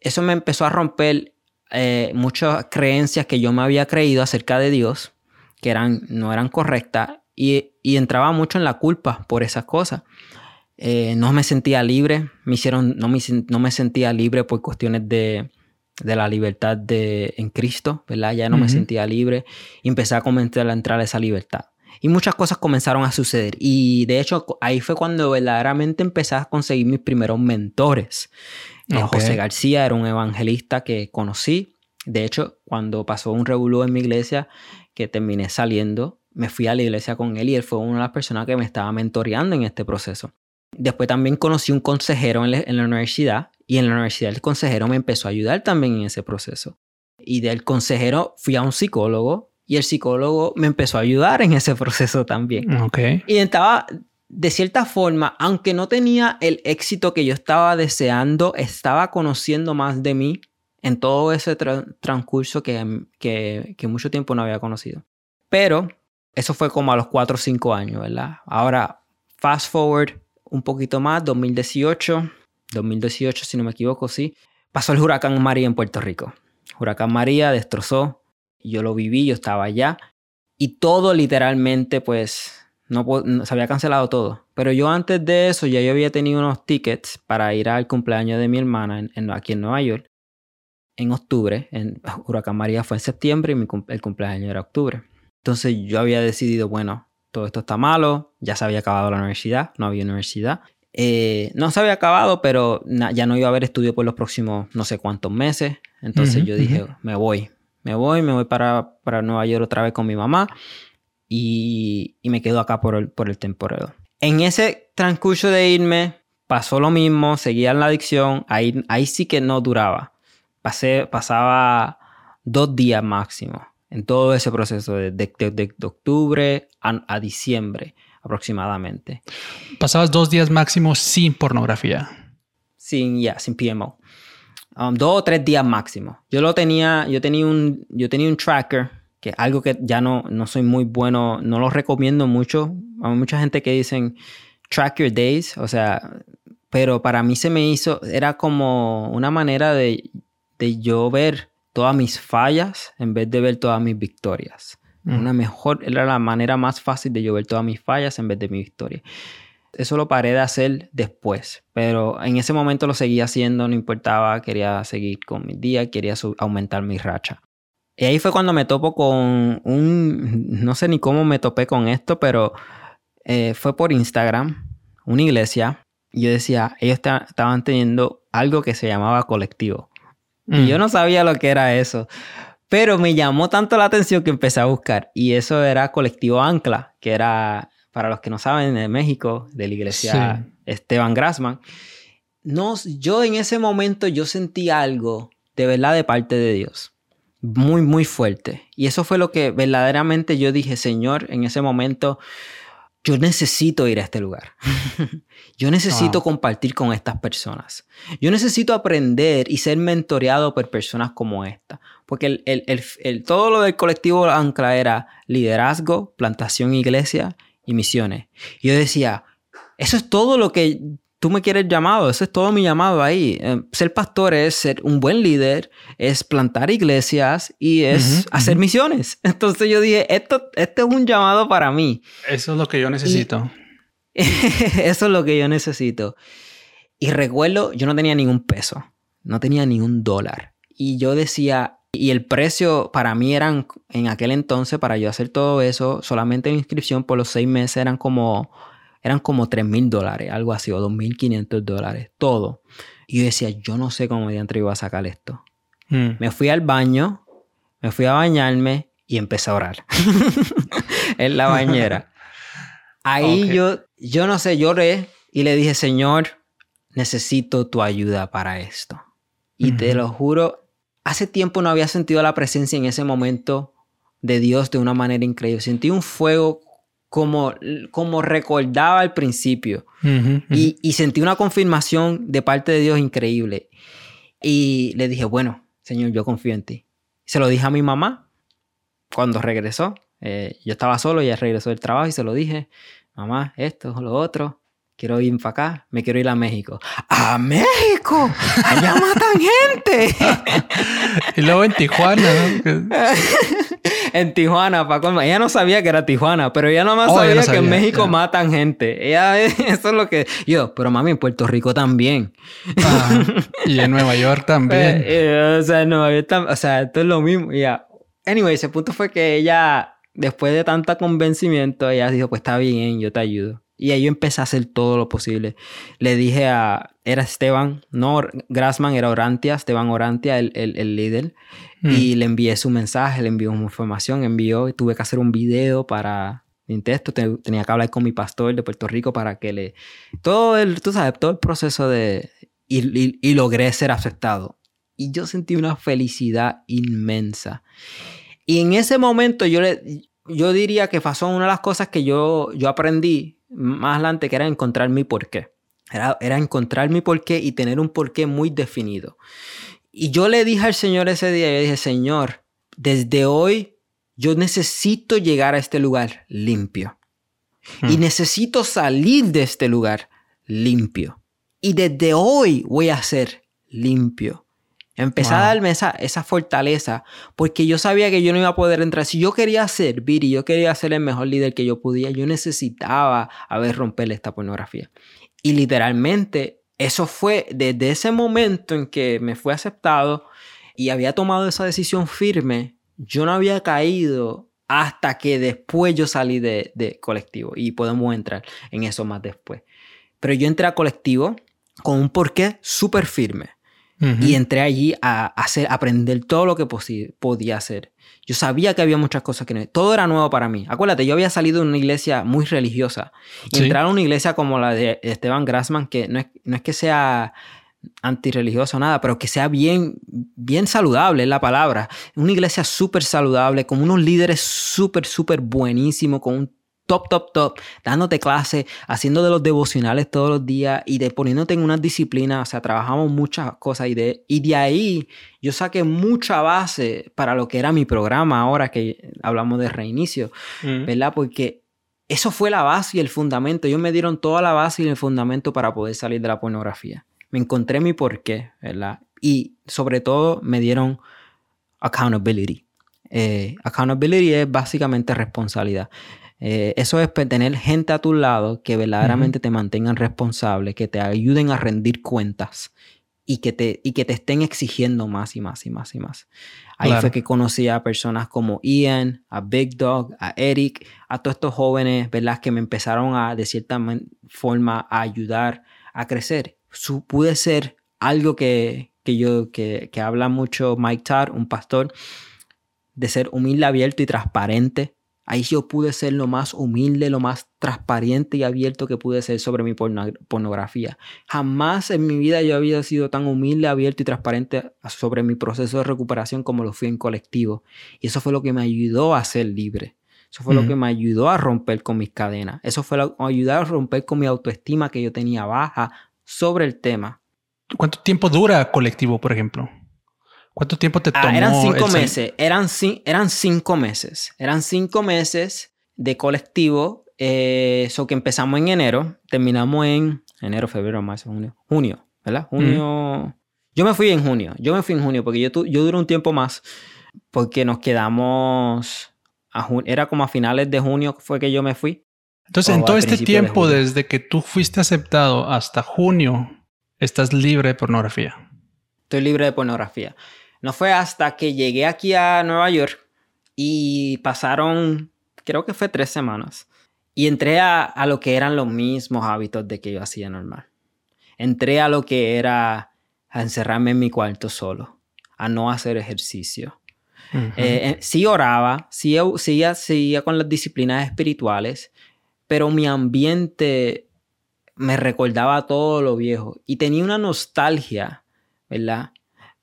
eso me empezó a romper eh, muchas creencias que yo me había creído acerca de Dios, que eran, no eran correctas y, entraba mucho en la culpa por esas cosas. Eh, no me sentía libre, me hicieron, no me, no me sentía libre por cuestiones de, de la libertad de, en Cristo, ¿verdad? Ya no me sentía libre y empecé a comenzar a entrar a esa libertad. Y muchas cosas comenzaron a suceder. Y de hecho, ahí fue cuando verdaderamente empecé a conseguir mis primeros mentores. Eh, José García era un evangelista que conocí. De hecho, cuando pasó un revolú en mi iglesia, que terminé saliendo, me fui a la iglesia con él y él fue una de las personas que me estaba mentoreando en este proceso. Después también conocí un consejero en la, universidad y en la universidad el consejero me empezó a ayudar también en ese proceso. Y del consejero fui a un psicólogo y el psicólogo me empezó a ayudar en ese proceso también. Okay. Y estaba, de cierta forma, aunque no tenía el éxito que yo estaba deseando, estaba conociendo más de mí en todo ese transcurso que, que, que mucho tiempo no había conocido. Pero eso fue como a los 4 o 5 años, ¿verdad? Ahora, fast forward un poquito más, 2018, 2018 si no me equivoco, sí, pasó el huracán María en Puerto Rico. Huracán María destrozó, yo lo viví, yo estaba allá y todo literalmente pues no, se había cancelado todo. Pero yo antes de eso ya yo había tenido unos tickets para ir al cumpleaños de mi hermana en, aquí en Nueva York en octubre. En, Huracán María fue en septiembre y el cumpleaños era octubre. Entonces yo había decidido, bueno, todo esto está malo, ya se había acabado la universidad, no había universidad. Eh, no se había acabado, pero ya no iba a haber estudio por los próximos no sé cuántos meses. Entonces yo dije, me voy, me voy, me voy para, para Nueva York otra vez con mi mamá y, y me quedo acá por el, por el temporero. En ese transcurso de irme pasó lo mismo, seguía en la adicción, ahí, ahí sí que no duraba. Pasé, pasaba dos días máximo en todo ese proceso de, de, octubre a, diciembre aproximadamente. Pasabas dos días máximo sin pornografía. Sin, ya, sin PMO. Um, dos o tres días máximo. Yo lo tenía, yo tenía un, yo tenía un tracker, que es algo que ya no, no soy muy bueno, no lo recomiendo mucho. Hay mucha gente que dicen track your days, o sea, pero para mí se me hizo, era como una manera de, de yo ver todas mis fallas en vez de ver todas mis victorias. Mm. Una mejor, era la manera más fácil de yo ver todas mis fallas en vez de mi victoria. Eso lo paré de hacer después, pero en ese momento lo seguía haciendo, no importaba, quería seguir con mi día, quería aumentar mi racha. Y ahí fue cuando me topo con un, no sé ni cómo me topé con esto, pero eh, fue por Instagram, una iglesia, y yo decía, ellos estaban teniendo algo que se llamaba colectivo. Y yo mm. no sabía lo que era eso. Pero me llamó tanto la atención que empecé a buscar. Y eso era Colectivo Ancla, que era, para los que no saben, de México, de la iglesia Esteban Grassman. No, yo en ese momento yo sentí algo de verdad de parte de Dios. Muy, muy fuerte. Y eso fue lo que verdaderamente yo dije, Señor, en ese momento, yo necesito ir a este lugar. yo necesito compartir con estas personas. Yo necesito aprender y ser mentoreado por personas como esta. Porque el, todo lo del colectivo Ancla era liderazgo, plantación iglesia y misiones. Y yo decía, eso es todo lo que tú me quieres llamado, ese es todo mi llamado ahí. Eh, ser pastor es ser un buen líder, es plantar iglesias y es hacer misiones. Entonces yo dije, esto, este es un llamado para mí. Eso es lo que yo necesito. eso es lo que yo necesito. Y recuerdo, yo no tenía ningún peso, no tenía ni un dólar. Y yo decía, y el precio para mí eran, en aquel entonces, para yo hacer todo eso, solamente la inscripción por los seis meses eran como eran como 3 mil dólares, algo así, o 2.500 dólares, todo. Y yo decía, yo no sé cómo diantre iba a sacar esto. Hmm. Me fui al baño, me fui a bañarme y empecé a orar en la bañera. Ahí yo, yo no sé, lloré y le dije, Señor, necesito tu ayuda para esto. Y te lo juro, hace tiempo no había sentido la presencia en ese momento de Dios de una manera increíble. Sentí un fuego como, como recordaba al principio. Y, y, sentí una confirmación de parte de Dios increíble. Y le dije, bueno, Señor, yo confío en ti. Se lo dije a mi mamá cuando regresó. Eh, yo estaba solo, ella regresó del trabajo y se lo dije, mamá, esto, lo otro quiero ir para acá, me quiero ir a México. ¡A México! ¡Allá matan gente! y luego en Tijuana, en Tijuana, Paco. Ella no sabía que era Tijuana, pero ella nomás oh, sabía, que en México matan gente. Ella, eso es lo que... Yo, pero mami, en Puerto Rico también. y en Nueva York también. Eh, eh, o sea, en Nueva York también. O sea, esto es lo mismo. Ya. Anyway, ese punto fue que ella, después de tanta convencimiento, ella dijo, pues está bien, yo te ayudo. Y ahí yo empecé a hacer todo lo posible. Le dije a, era Esteban, no Grassman, era Orantia, Esteban Orantia, el, el, líder. Mm. Y le envié su mensaje, le envió una información, envió, tuve que hacer un video para mi texto, tenía que hablar con mi pastor de Puerto Rico para que le... Todo el, tú sabes, todo el proceso de... Y, y, logré ser aceptado. Y yo sentí una felicidad inmensa. Y en ese momento yo le... Yo diría que pasó una de las cosas que yo, yo aprendí más adelante, que era encontrar mi porqué. Era, era encontrar mi porqué y tener un porqué muy definido. Y yo le dije al Señor ese día, yo dije, Señor, desde hoy yo necesito llegar a este lugar limpio. Y hmm. necesito salir de este lugar limpio. Y desde hoy voy a ser limpio. Empecé a darme esa, esa, fortaleza porque yo sabía que yo no iba a poder entrar. Si yo quería servir y yo quería ser el mejor líder que yo podía, yo necesitaba a ver romperle esta pornografía. Y literalmente eso fue desde ese momento en que me fue aceptado y había tomado esa decisión firme, yo no había caído hasta que después yo salí de, de colectivo y podemos entrar en eso más después. Pero yo entré a colectivo con un porqué súper firme y entré allí a, hacer, aprender todo lo que podía hacer. Yo sabía que había muchas cosas que no. Todo era nuevo para mí. Acuérdate, yo había salido de una iglesia muy religiosa. Y entrar a una iglesia como la de Esteban Grassman, que no es, no es que sea antirreligioso o nada, pero que sea bien, bien saludable, es la palabra. Una iglesia súper saludable, con unos líderes súper, súper buenísimos, con un top, top, top, dándote clase, haciendo de los devocionales todos los días y de poniéndote en una disciplina, o sea, trabajamos muchas cosas y de, y de ahí yo saqué mucha base para lo que era mi programa ahora que hablamos de reinicio, mm. ¿verdad? Porque eso fue la base y el fundamento, ellos me dieron toda la base y el fundamento para poder salir de la pornografía. Me encontré mi porqué, ¿verdad? Y sobre todo me dieron accountability. Eh, accountability es básicamente responsabilidad. Eh, eso es tener gente a tu lado que verdaderamente te mantengan responsable, que te ayuden a rendir cuentas y que te, y que te estén exigiendo más y más y más y más. Ahí fue que conocí a personas como Ian, a Big Dog, a Eric, a todos estos jóvenes, ¿verdad? Que me empezaron a, de cierta forma, a ayudar a crecer. Su, pude ser algo que, que yo, que, que habla mucho Mike Tarr, un pastor, de ser humilde, abierto y transparente Ahí yo pude ser lo más humilde, lo más transparente y abierto que pude ser sobre mi pornografía. Jamás en mi vida yo había sido tan humilde, abierto y transparente sobre mi proceso de recuperación como lo fui en colectivo. Y eso fue lo que me ayudó a ser libre. Eso fue lo que me ayudó a romper con mis cadenas. Eso fue lo que me ayudó a romper con mi autoestima que yo tenía baja sobre el tema. ¿Cuánto tiempo dura colectivo, por ejemplo? ¿Cuánto tiempo te ah, tomó? eran cinco meses. Eran, eran cinco meses. Eran cinco meses de colectivo. Eso eh, que empezamos en enero. Terminamos en enero, febrero, marzo, junio. Junio, ¿verdad? Junio. Yo me fui en junio. Yo me fui en junio porque yo, yo duré un tiempo más. Porque nos quedamos. A era como a finales de junio fue que yo me fui. Entonces, en todo este tiempo, desde que tú fuiste aceptado hasta junio, estás libre de pornografía. Estoy libre de pornografía. No fue hasta que llegué aquí a Nueva York y pasaron, creo que fue tres semanas. Y entré a, lo que eran los mismos hábitos de que yo hacía normal. Entré a lo que era a encerrarme en mi cuarto solo, a no hacer ejercicio. Eh, eh, sí oraba, sí, seguía, seguía con las disciplinas espirituales, pero mi ambiente me recordaba todo lo viejo y tenía una nostalgia, ¿verdad?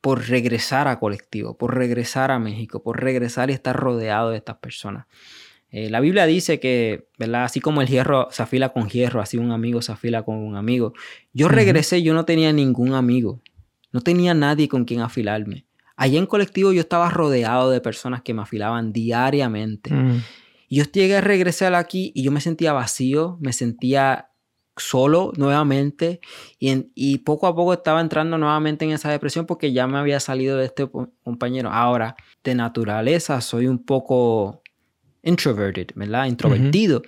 Por regresar a colectivo, por regresar a México, por regresar y estar rodeado de estas personas. Eh, la Biblia dice que, ¿verdad? Así como el hierro se afila con hierro, así un amigo se afila con un amigo. Yo regresé, yo no tenía ningún amigo. No tenía nadie con quien afilarme. Allí en colectivo yo estaba rodeado de personas que me afilaban diariamente. Mm. Y yo llegué a regresar aquí y yo me sentía vacío, me sentía solo nuevamente y, y, poco a poco estaba entrando nuevamente en esa depresión porque ya me había salido de este compañero. Ahora, de naturaleza soy un poco introverted, ¿verdad? Introvertido.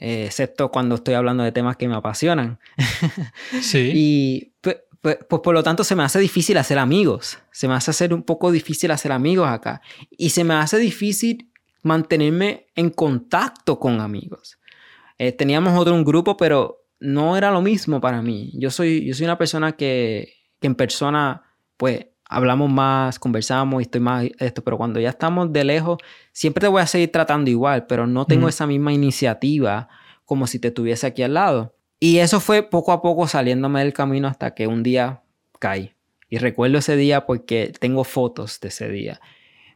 Eh, excepto cuando estoy hablando de temas que me apasionan. sí. Y pues, pues, pues, por lo tanto se me hace difícil hacer amigos. Se me hace hacer un poco difícil hacer amigos acá. Y se me hace difícil mantenerme en contacto con amigos. Eh, teníamos otro un grupo, pero no era lo mismo para mí. Yo soy, yo soy una persona que, que en persona, pues, hablamos más, conversamos y estoy más esto, pero cuando ya estamos de lejos, siempre te voy a seguir tratando igual, pero no tengo esa misma iniciativa como si te tuviese aquí al lado. Y eso fue poco a poco saliéndome del camino hasta que un día caí. Y recuerdo ese día porque tengo fotos de ese día,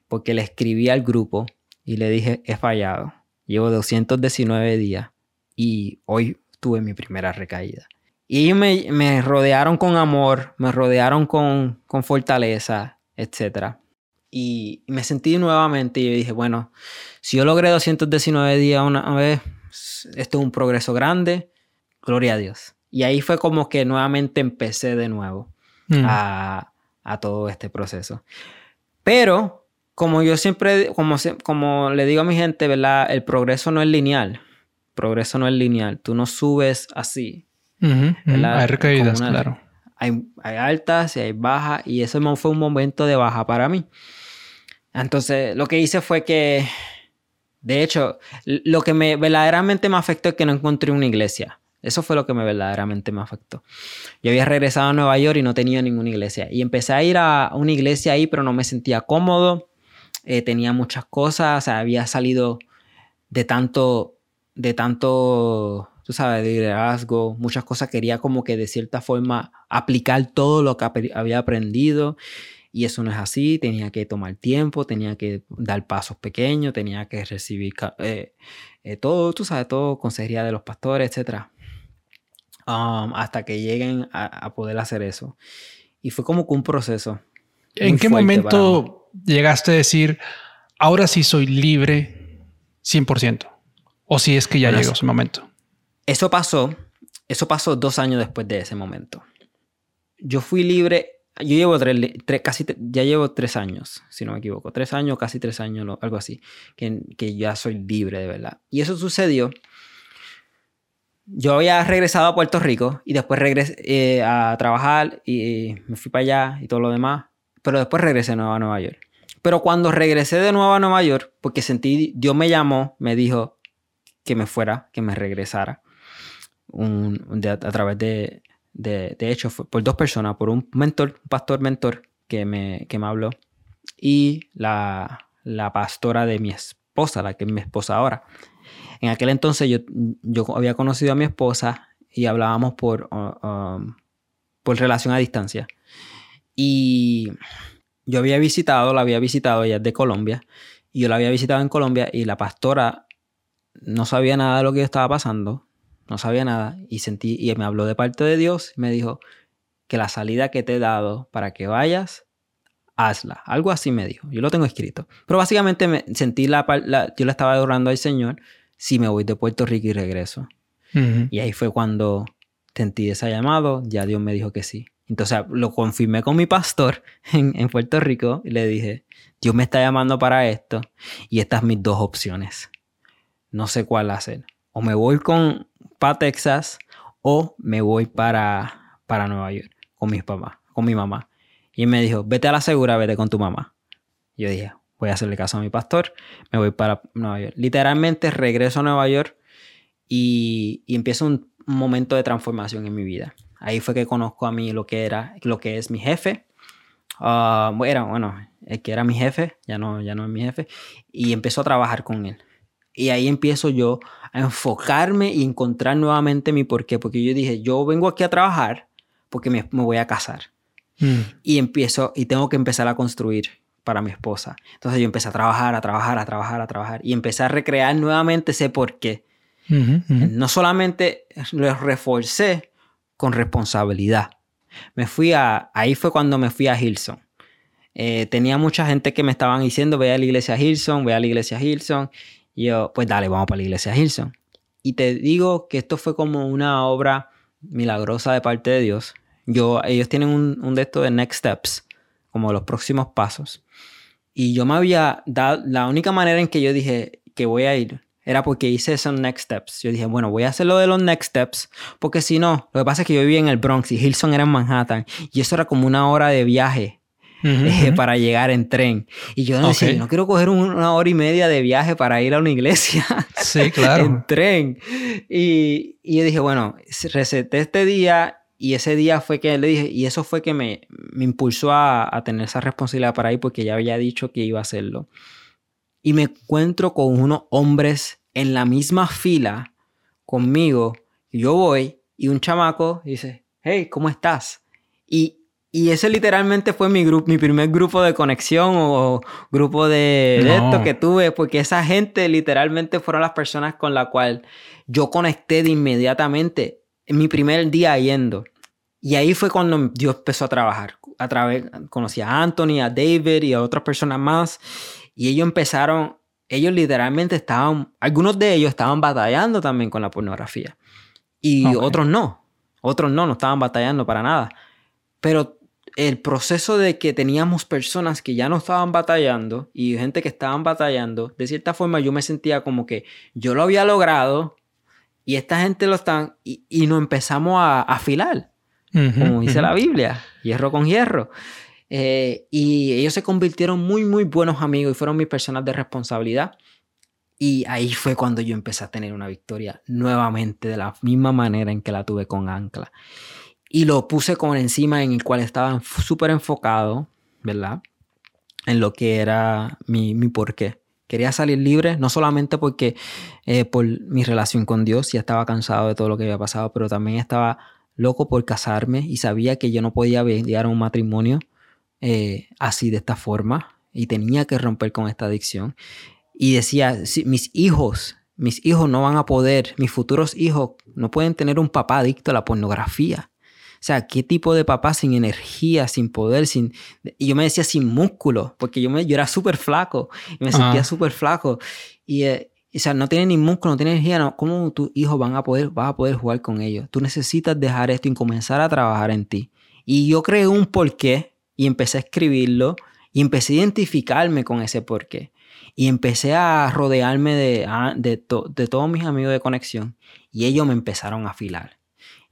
porque le escribí al grupo y le dije, he fallado, llevo 219 días y hoy tuve mi primera recaída. Y ellos me, rodearon con amor, me rodearon con, fortaleza, etc. Y, me sentí nuevamente y dije, bueno, si yo logré 219 días una vez, esto es un progreso grande, gloria a Dios. Y ahí fue como que nuevamente empecé de nuevo mm. a, todo este proceso. Pero, como yo siempre, como, como le digo a mi gente, ¿verdad? El progreso no es lineal. Progreso no es lineal. Tú no subes así. Hay recaídas, claro. Hay, altas y hay bajas y ese fue un momento de baja para mí. Entonces, lo que hice fue que, de hecho, lo que me verdaderamente me afectó es que no encontré una iglesia. Eso fue lo que me verdaderamente me afectó. Yo había regresado a Nueva York y no tenía ninguna iglesia. Y empecé a ir a una iglesia ahí, pero no me sentía cómodo. Eh, tenía muchas cosas. O sea, había salido de tanto, de tanto tú sabes, de liderazgo, muchas cosas quería como que de cierta forma aplicar todo lo que había aprendido y eso no es así, tenía que tomar tiempo, tenía que dar pasos pequeños, tenía que recibir eh, eh, todo, tú sabes, todo, consejería de los pastores, etc. Um, hasta que lleguen a, poder hacer eso. Y fue como que un proceso. ¿En qué momento llegaste a decir, ahora sí soy libre 100%? O si es que ya llegó ese momento. Eso pasó, eso pasó dos años después de ese momento. Yo fui libre, yo llevo tres, casi, ya llevo tres años, si no me equivoco, tres años, casi tres años, algo así, que, que ya soy libre de verdad. Y eso sucedió. Yo había regresado a Puerto Rico y después regresé eh, a trabajar y me fui para allá y todo lo demás, pero después regresé nuevo a Nueva York. Pero cuando regresé de nuevo a Nueva York, porque sentí, Dios me llamó, me dijo que me fuera, que me regresara a través de, de, de, hecho, por dos personas, por un mentor, pastor mentor que me, que me habló y la, la pastora de mi esposa, la que es mi esposa ahora. En aquel entonces yo, yo había conocido a mi esposa y hablábamos por, por relación a distancia. Y yo había visitado, la había visitado, ella es de Colombia, y yo la había visitado en Colombia y la pastora no sabía nada de lo que yo estaba pasando, no sabía nada y sentí y me habló de parte de Dios y me dijo que la salida que te he dado para que vayas hazla. Algo así me dijo. Yo lo tengo escrito. Pero básicamente me sentí la, yo le estaba adorando al Señor si me voy de Puerto Rico y regreso. Y ahí fue cuando sentí ese llamado, ya Dios me dijo que sí. Entonces lo confirmé con mi pastor en, en Puerto Rico y le dije, Dios me está llamando para esto y estas mis dos opciones. No sé cuál hacer. O me voy con para Texas o me voy para, para Nueva York con mis papás, con mi mamá. Y me dijo, vete a la segura, vete con tu mamá. Yo dije, voy a hacerle caso a mi pastor, me voy para Nueva York. Literalmente regreso a Nueva York y, empiezo un, momento de transformación en mi vida. Ahí fue que conozco a mí lo que era, lo que es mi jefe. Uh, bueno, bueno, el que era mi jefe, ya no, ya no es mi jefe. Y empezó a trabajar con él. Y ahí empiezo yo a enfocarme y encontrar nuevamente mi porqué. Porque yo dije, yo vengo aquí a trabajar porque me, voy a casar. Mm. Y empiezo, y tengo que empezar a construir para mi esposa. Entonces yo empecé a trabajar, a trabajar, a trabajar, a trabajar. Y empecé a recrear nuevamente ese porqué. No solamente lo reforcé con responsabilidad. Me fui a, ahí fue cuando me fui a Hilson. Eh, tenía mucha gente que me estaban diciendo, ve a la iglesia Hilson, ve a la iglesia Hilson. Y yo, pues dale, vamos para la iglesia Hilson. Y te digo que esto fue como una obra milagrosa de parte de Dios. Yo, ellos tienen un, un de estos de Next Steps, como los próximos pasos. Y yo me había dado, la única manera en que yo dije que voy a ir era porque hice esos next steps. Yo dije, bueno, voy a hacer lo de los next steps, porque si no, lo que pasa es que yo vivía en el Bronx y Hilson era en Manhattan, y eso era como una hora de viaje eh, para llegar en tren. Y yo no decía, no quiero coger una hora y media de viaje para ir a una iglesia. Sí, claro. en tren. Y, y, yo dije, bueno, receté este día y ese día fue que le dije, y eso fue que me, me impulsó a, a tener esa responsabilidad para ir porque ya había dicho que iba a hacerlo y me encuentro con unos hombres en la misma fila conmigo. Yo voy y un chamaco dice, hey, ¿cómo estás? Y, y ese literalmente fue mi, grupo, mi primer grupo de conexión o grupo de, esto que tuve, porque esa gente literalmente fueron las personas con las cuales yo conecté de inmediatamente en mi primer día yendo. Y ahí fue cuando Dios empezó a trabajar. A través, conocí a Anthony, a David y a otras personas más. Y ellos empezaron, ellos literalmente estaban, algunos de ellos estaban batallando también con la pornografía. Y otros no, otros no, no estaban batallando para nada. Pero el proceso de que teníamos personas que ya no estaban batallando y gente que estaban batallando, de cierta forma yo me sentía como que yo lo había logrado y esta gente lo están, y, y nos empezamos a afilar, como dice la Biblia, hierro con hierro. Eh, y ellos se convirtieron muy, muy buenos amigos y fueron mis personas de responsabilidad. Y ahí fue cuando yo empecé a tener una victoria nuevamente de la misma manera en que la tuve con Ancla. Y lo puse con encima en el cual estaba súper enfocado, ¿verdad? En lo que era mi, mi porqué. Quería salir libre, no solamente porque eh, por mi relación con Dios, ya estaba cansado de todo lo que había pasado, pero también estaba loco por casarme y sabía que yo no podía llegar a un matrimonio eh, así de esta forma y tenía que romper con esta adicción. Y decía, si, mis hijos, mis hijos no van a poder, mis futuros hijos no pueden tener un papá adicto a la pornografía. O sea, ¿qué tipo de papá sin energía, sin poder, sin... Y yo me decía sin músculo, porque yo, me, yo era súper flaco y me sentía súper flaco. Y, eh, o sea, no tiene ni músculo, no tiene energía, no. ¿cómo tus hijos van a poder, vas a poder jugar con ellos? Tú necesitas dejar esto y comenzar a trabajar en ti. Y yo creé un porqué y empecé a escribirlo y empecé a identificarme con ese porqué. Y empecé a rodearme de, ah, de, todos mis amigos de conexión y ellos me empezaron a afilar.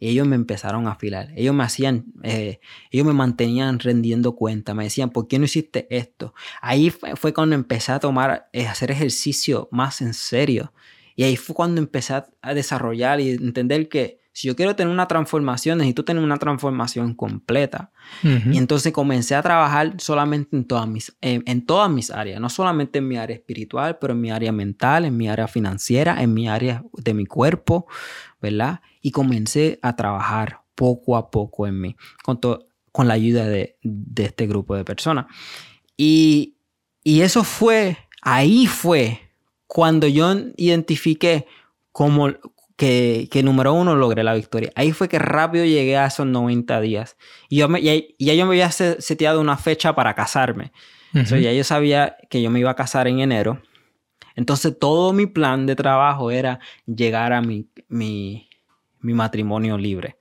Ellos me empezaron a afilar. Ellos me hacían, eh, ellos me mantenían rendiendo cuenta. Me decían, ¿por qué no hiciste esto? Ahí fue, cuando empecé a tomar, a eh, hacer ejercicio más en serio. Y ahí fue cuando empecé a desarrollar y entender que si yo quiero tener una transformación, necesito tener una transformación completa. Y entonces comencé a trabajar solamente en todas, mis, en, todas mis áreas, no solamente en mi área espiritual, pero en mi área mental, en mi área financiera, en mi área de mi cuerpo, ¿verdad? Y comencé a trabajar poco a poco en mí, con, con la ayuda de, de, este grupo de personas. Y, y eso fue, ahí fue cuando yo identifiqué como, que, número uno logré la victoria. Ahí fue que rápido llegué a esos 90 días. Y, yo me, ya, yo me había seteado una fecha para casarme. ya yo sabía que yo me iba a casar en enero. Entonces todo mi plan de trabajo era llegar a mi, mi, mi matrimonio libre.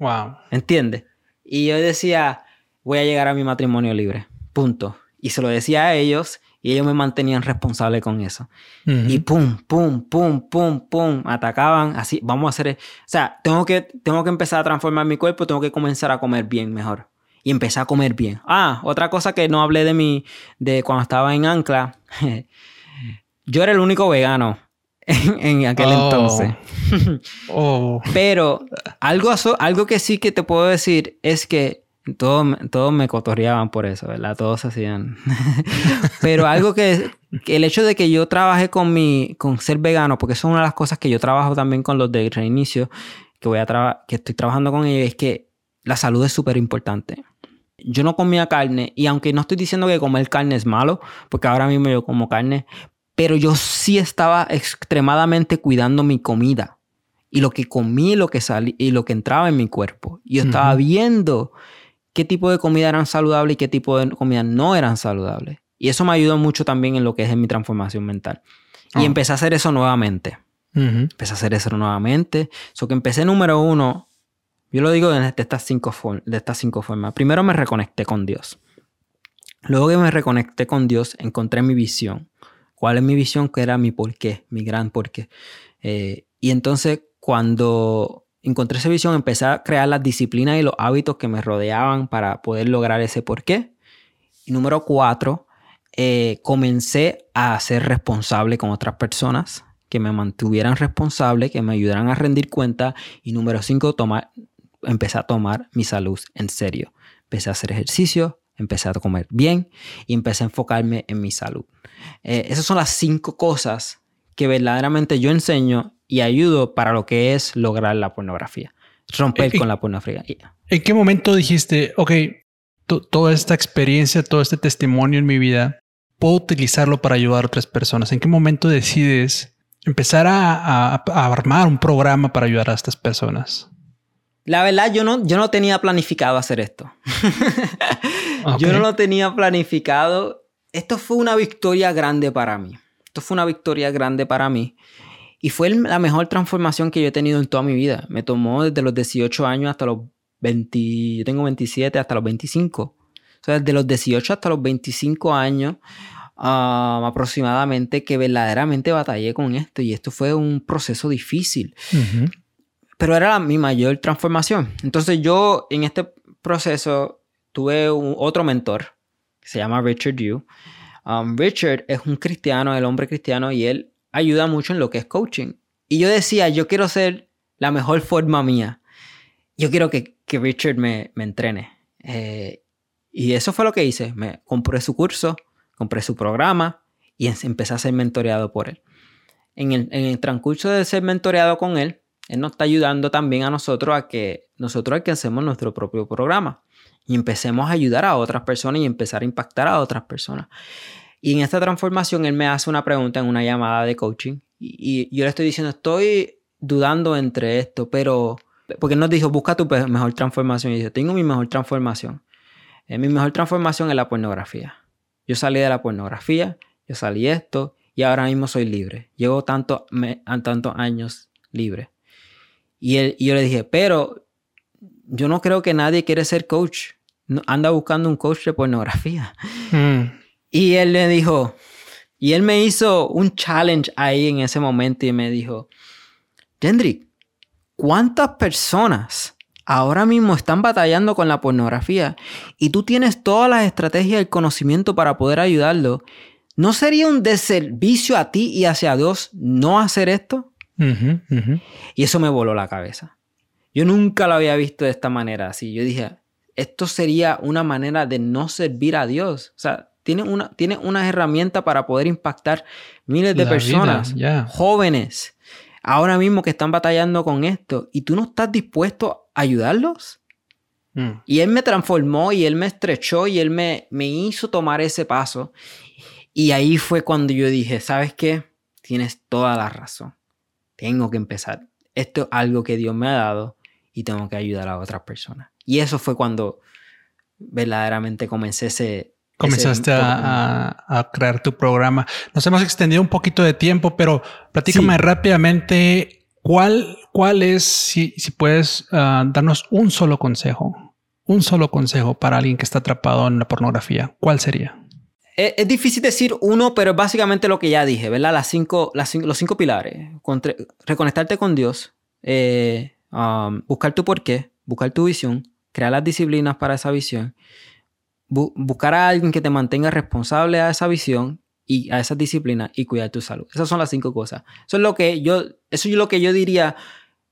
Wow. ¿Entiendes? Y yo decía, voy a llegar a mi matrimonio libre. Punto. Y se lo decía a ellos y ellos me mantenían responsable con eso. Y pum, pum, pum, pum, pum, atacaban así, vamos a hacer, o sea, tengo que, tengo que empezar a transformar mi cuerpo, tengo que comenzar a comer bien mejor. Y empecé a comer bien. Ah, otra cosa que no hablé de mi, de cuando estaba en Ancla, yo era el único vegano en, aquel oh. entonces. oh. Pero algo, algo que sí que te puedo decir es que Todos, todos me cotorreaban por eso, ¿verdad? Todos hacían. Pero algo que, el hecho de que yo trabajé con mi, con ser vegano, porque eso es una de las cosas que yo trabajo también con los de reinicio, que voy a que estoy trabajando con ellos, es que la salud es súper importante. Yo no comía carne y aunque no estoy diciendo que comer carne es malo, porque ahora mismo yo como carne, pero yo sí estaba extremadamente cuidando mi comida y lo que comí lo que salí, y lo que entraba en mi cuerpo. Yo estaba viendo qué tipo de comida eran saludables y qué tipo de comida no eran saludables. Y eso me ayudó mucho también en lo que es en mi transformación mental. Y ah. empecé a hacer eso nuevamente. Empecé a hacer eso nuevamente. Eso que empecé número uno, yo lo digo de estas, cinco de estas cinco formas. Primero me reconecté con Dios. Luego que me reconecté con Dios, encontré mi visión. ¿Cuál es mi visión? ¿Qué era mi porqué? Mi gran porqué. Eh, y entonces cuando encontré esa visión, empecé a crear las disciplinas y los hábitos que me rodeaban para poder lograr ese porqué. Y número cuatro, eh, comencé a ser responsable con otras personas que me mantuvieran responsable, que me ayudaran a rendir cuenta. Y número cinco, empecé a tomar mi salud en serio. Empecé a hacer ejercicio, empecé a comer bien y empecé a enfocarme en mi salud. Eh, esas son las cinco cosas que verdaderamente yo enseño y ayudo para lo que es lograr la pornografía, romper con la pornografía. ¿En qué momento dijiste, ok, toda esta experiencia, todo este testimonio en mi vida, puedo utilizarlo para ayudar a otras personas? ¿En qué momento decides empezar a, armar un programa para ayudar a estas personas? La verdad, yo no, yo no tenía planificado hacer esto. Yo no lo tenía planificado. Esto fue una victoria grande para mí. Esto fue una victoria grande para mí. Y fue la mejor transformación que yo he tenido en toda mi vida. Me tomó desde los 18 años hasta los 20, yo tengo 27 hasta los 25. O sea, desde los 18 hasta los 25 años um, aproximadamente que verdaderamente batallé con esto. Y esto fue un proceso difícil. Pero era mi mayor transformación. Entonces yo en este proceso tuve otro mentor que se llama Richard Yu. Um, Richard es un cristiano, el hombre cristiano, y él ayuda mucho en lo que es coaching. Y yo decía, yo quiero ser la mejor forma mía. Yo quiero que, que Richard me, me entrene. Eh, y eso fue lo que hice. Me compré su curso, compré su programa y empecé a ser mentoreado por él. En el, en el transcurso de ser mentoreado con él, él nos está ayudando también a nosotros a que nosotros alcancemos nuestro propio programa y empecemos a ayudar a otras personas y empezar a impactar a otras personas. Y en esta transformación él me hace una pregunta en una llamada de coaching y, yo le estoy diciendo, estoy dudando entre esto, pero... Porque él nos dijo, busca tu mejor transformación. Y yo tengo mi mejor transformación. Eh, mi mejor transformación es la pornografía. Yo salí de la pornografía, yo salí esto y ahora mismo soy libre. Llevo tanto, tantos años libre. Y, él, y yo le dije, pero yo no creo que nadie quiere ser coach. Anda buscando un coach de pornografía. Mm. Y él le dijo, y él me hizo un challenge ahí en ese momento y me dijo, Hendrik, ¿cuántas personas ahora mismo están batallando con la pornografía y tú tienes todas las estrategias y el conocimiento para poder ayudarlo? ¿No sería un deservicio a ti y hacia Dios no hacer esto? Y eso me voló la cabeza. Yo nunca lo había visto de esta manera así. Yo dije, esto sería una manera de no servir a Dios. O sea, tiene una, tiene una herramienta para poder impactar miles de personas, jóvenes, ahora mismo que están batallando con esto, y tú no estás dispuesto a ayudarlos. Mm. Y él me transformó y él me estrechó y él me, me hizo tomar ese paso. Y ahí fue cuando yo dije, ¿sabes qué? Tienes toda la razón. Tengo que empezar. Esto es algo que Dios me ha dado y tengo que ayudar a otras personas. Y eso fue cuando verdaderamente comencé ese, Comenzaste a, crear tu programa. Nos hemos extendido un poquito de tiempo, pero platícame rápidamente cuál, cuál es, si, si puedes ah, darnos un solo consejo, un solo consejo para alguien que está atrapado en la pornografía. ¿Cuál sería? Es, difícil decir uno, pero es básicamente lo que ya dije, ¿verdad? Las cinco, las los cinco pilares. reconectarte con Dios, eh, um, buscar tu porqué, buscar tu visión, crear las disciplinas para esa visión buscar a alguien que te mantenga responsable a esa visión y a esa disciplina y cuidar tu salud. Esas son las cinco cosas. Eso es lo que yo, eso es lo que yo diría.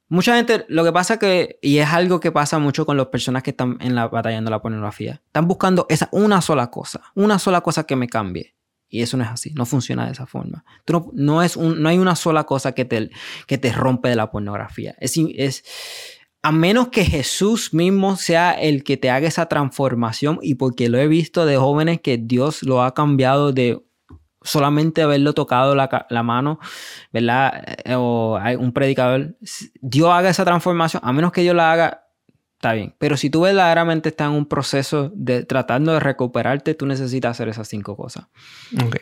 Mucha gente, lo que pasa que, y es algo que pasa mucho con las personas que están en la batallando la pornografía, están buscando esa una sola cosa, una sola cosa que me cambie. Y eso no es así, no funciona de esa forma. no, no, es un, no hay una sola cosa que te, que te rompe de la pornografía. Es, a menos que Jesús mismo sea el que te haga esa transformación, y porque lo he visto de jóvenes que Dios lo ha cambiado de solamente haberlo tocado la, mano, ¿verdad? Eh, o hay un predicador, Dios haga esa transformación, a menos que Dios la haga, está bien. Pero si tú verdaderamente estás en un proceso de tratando de recuperarte, tú necesitas hacer esas cinco cosas. Ok.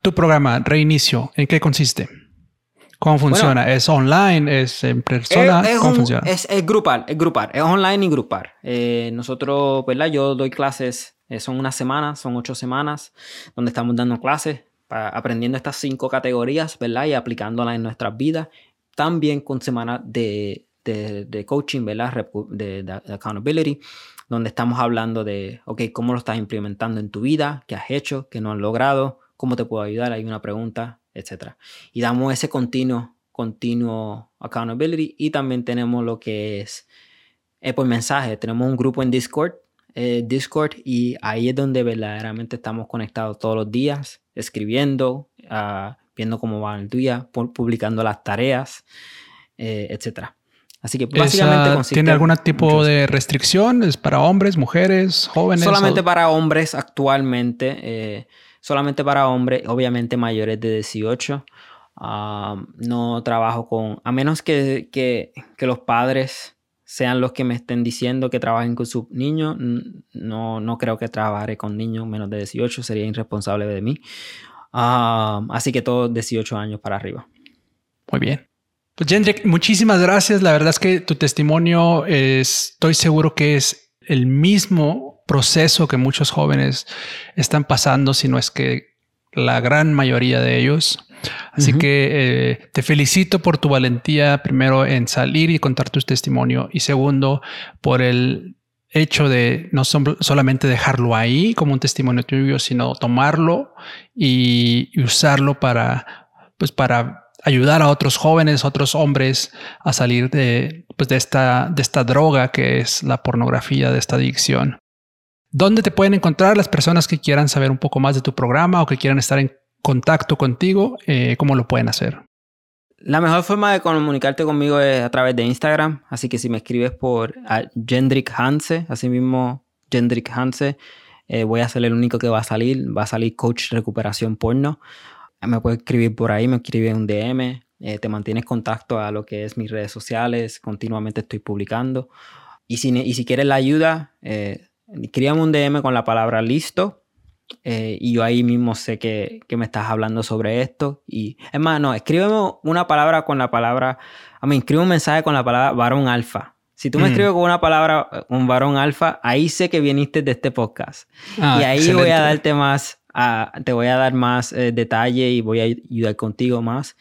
Tu programa, Reinicio, ¿en qué consiste? ¿Cómo funciona? ¿Es online? ¿Es en persona? Es, ¿Cómo funciona? Es, es, grupal, es grupal, es online y grupal. Eh, nosotros, ¿verdad? Yo doy clases eh, son unas semanas, son ocho semanas, donde estamos dando clases, aprendiendo estas cinco categorías, ¿verdad? Y aplicándolas en nuestras vidas. También con semanas de, de, coaching, ¿verdad? De, de, accountability, donde estamos hablando de, ok, ¿cómo lo estás implementando en tu vida? ¿Qué has hecho? ¿Qué no has logrado? ¿Cómo te puedo ayudar? Hay una pregunta, etc. Y damos ese continuo, continuo accountability. Y también tenemos lo que es eh, por mensaje. Tenemos un grupo en Discord eh, Discord y ahí es donde verdaderamente estamos conectados todos los días, escribiendo, uh, viendo cómo va el día, publicando las tareas, eh, etc. Así que básicamente ¿Tiene algún tipo de restricción? ¿Es para hombres, mujeres, jóvenes? Solamente para hombres actualmente. Eh, solamente para hombres, obviamente mayores de 18. Ah, no trabajo con, a menos que, que, que los padres sean los que me estén diciendo que trabajen con sus niños. No, no creo que trabajaré con niños menos de 18, sería irresponsable de mí. Ah, así que todos 18 años para arriba. Muy bien. Pues Jendrik, muchísimas gracias. La verdad es que tu testimonio estoy seguro que es el mismo proceso que muchos jóvenes están pasando, si no es que la gran mayoría de ellos. Así que eh, te felicito por tu valentía, primero en salir y contar tu testimonio y segundo por el hecho de no solamente dejarlo ahí como un testimonio tuyo, sino tomarlo y, usarlo para, pues para ayudar a otros jóvenes, otros hombres a salir de, pues de, esta, de esta droga que es la pornografía, de esta adicción. ¿Dónde te pueden encontrar las personas que quieran saber un poco más de tu programa o que quieran estar en contacto contigo, eh, ¿cómo lo pueden hacer? La mejor forma de comunicarte conmigo es a través de Instagram, así que si me escribes por Gendrik Hanse, así mismo Gendrik Hanse, eh, voy a ser el único que va a salir, va a salir Coach Recuperación Porno. Me puedes escribir por ahí, me escribe un DM, eh, te mantienes contacto a lo que es mis redes sociales, continuamente estoy publicando. Y si, quieres la ayuda, eh, escríbame un DM con la palabra listo eh, y yo ahí mismo sé que, que, me estás hablando sobre esto. Y es más, no, escríbeme una palabra con la palabra, a mí, escribe un mensaje con la palabra varón alfa. Si tú me mm. escribes con una palabra, un varón alfa, ahí sé que viniste de este podcast. Ah, y ahí voy a darte más, te voy a dar más eh, detalle y voy a ayudar contigo más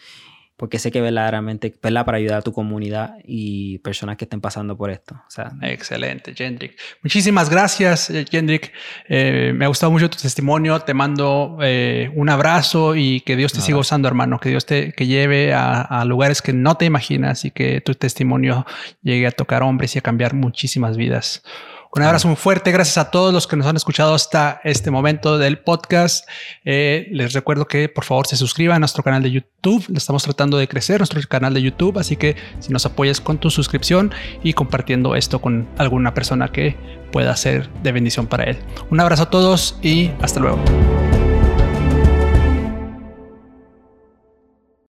porque sé que verdaderamente, ¿verdad? Para ayudar a tu comunidad y personas que estén pasando por esto. O sea, Excelente, Jendrik. Muchísimas gracias, eh, Jendrik. Eh, me ha gustado mucho tu testimonio. Te mando eh, un abrazo y que Dios te siga usando, hermano. Que Dios te que lleve a, a, lugares que no te imaginas y que tu testimonio llegue a tocar hombres y a cambiar muchísimas vidas. Un abrazo muy fuerte. Gracias a todos los que nos han escuchado hasta este momento del podcast. Eh, les recuerdo que por favor se suscriban a nuestro canal de YouTube. Estamos tratando de crecer nuestro canal de YouTube, así que si nos apoyas con tu suscripción y compartiendo esto con alguna persona que pueda ser de bendición para él. Un abrazo a todos y hasta luego.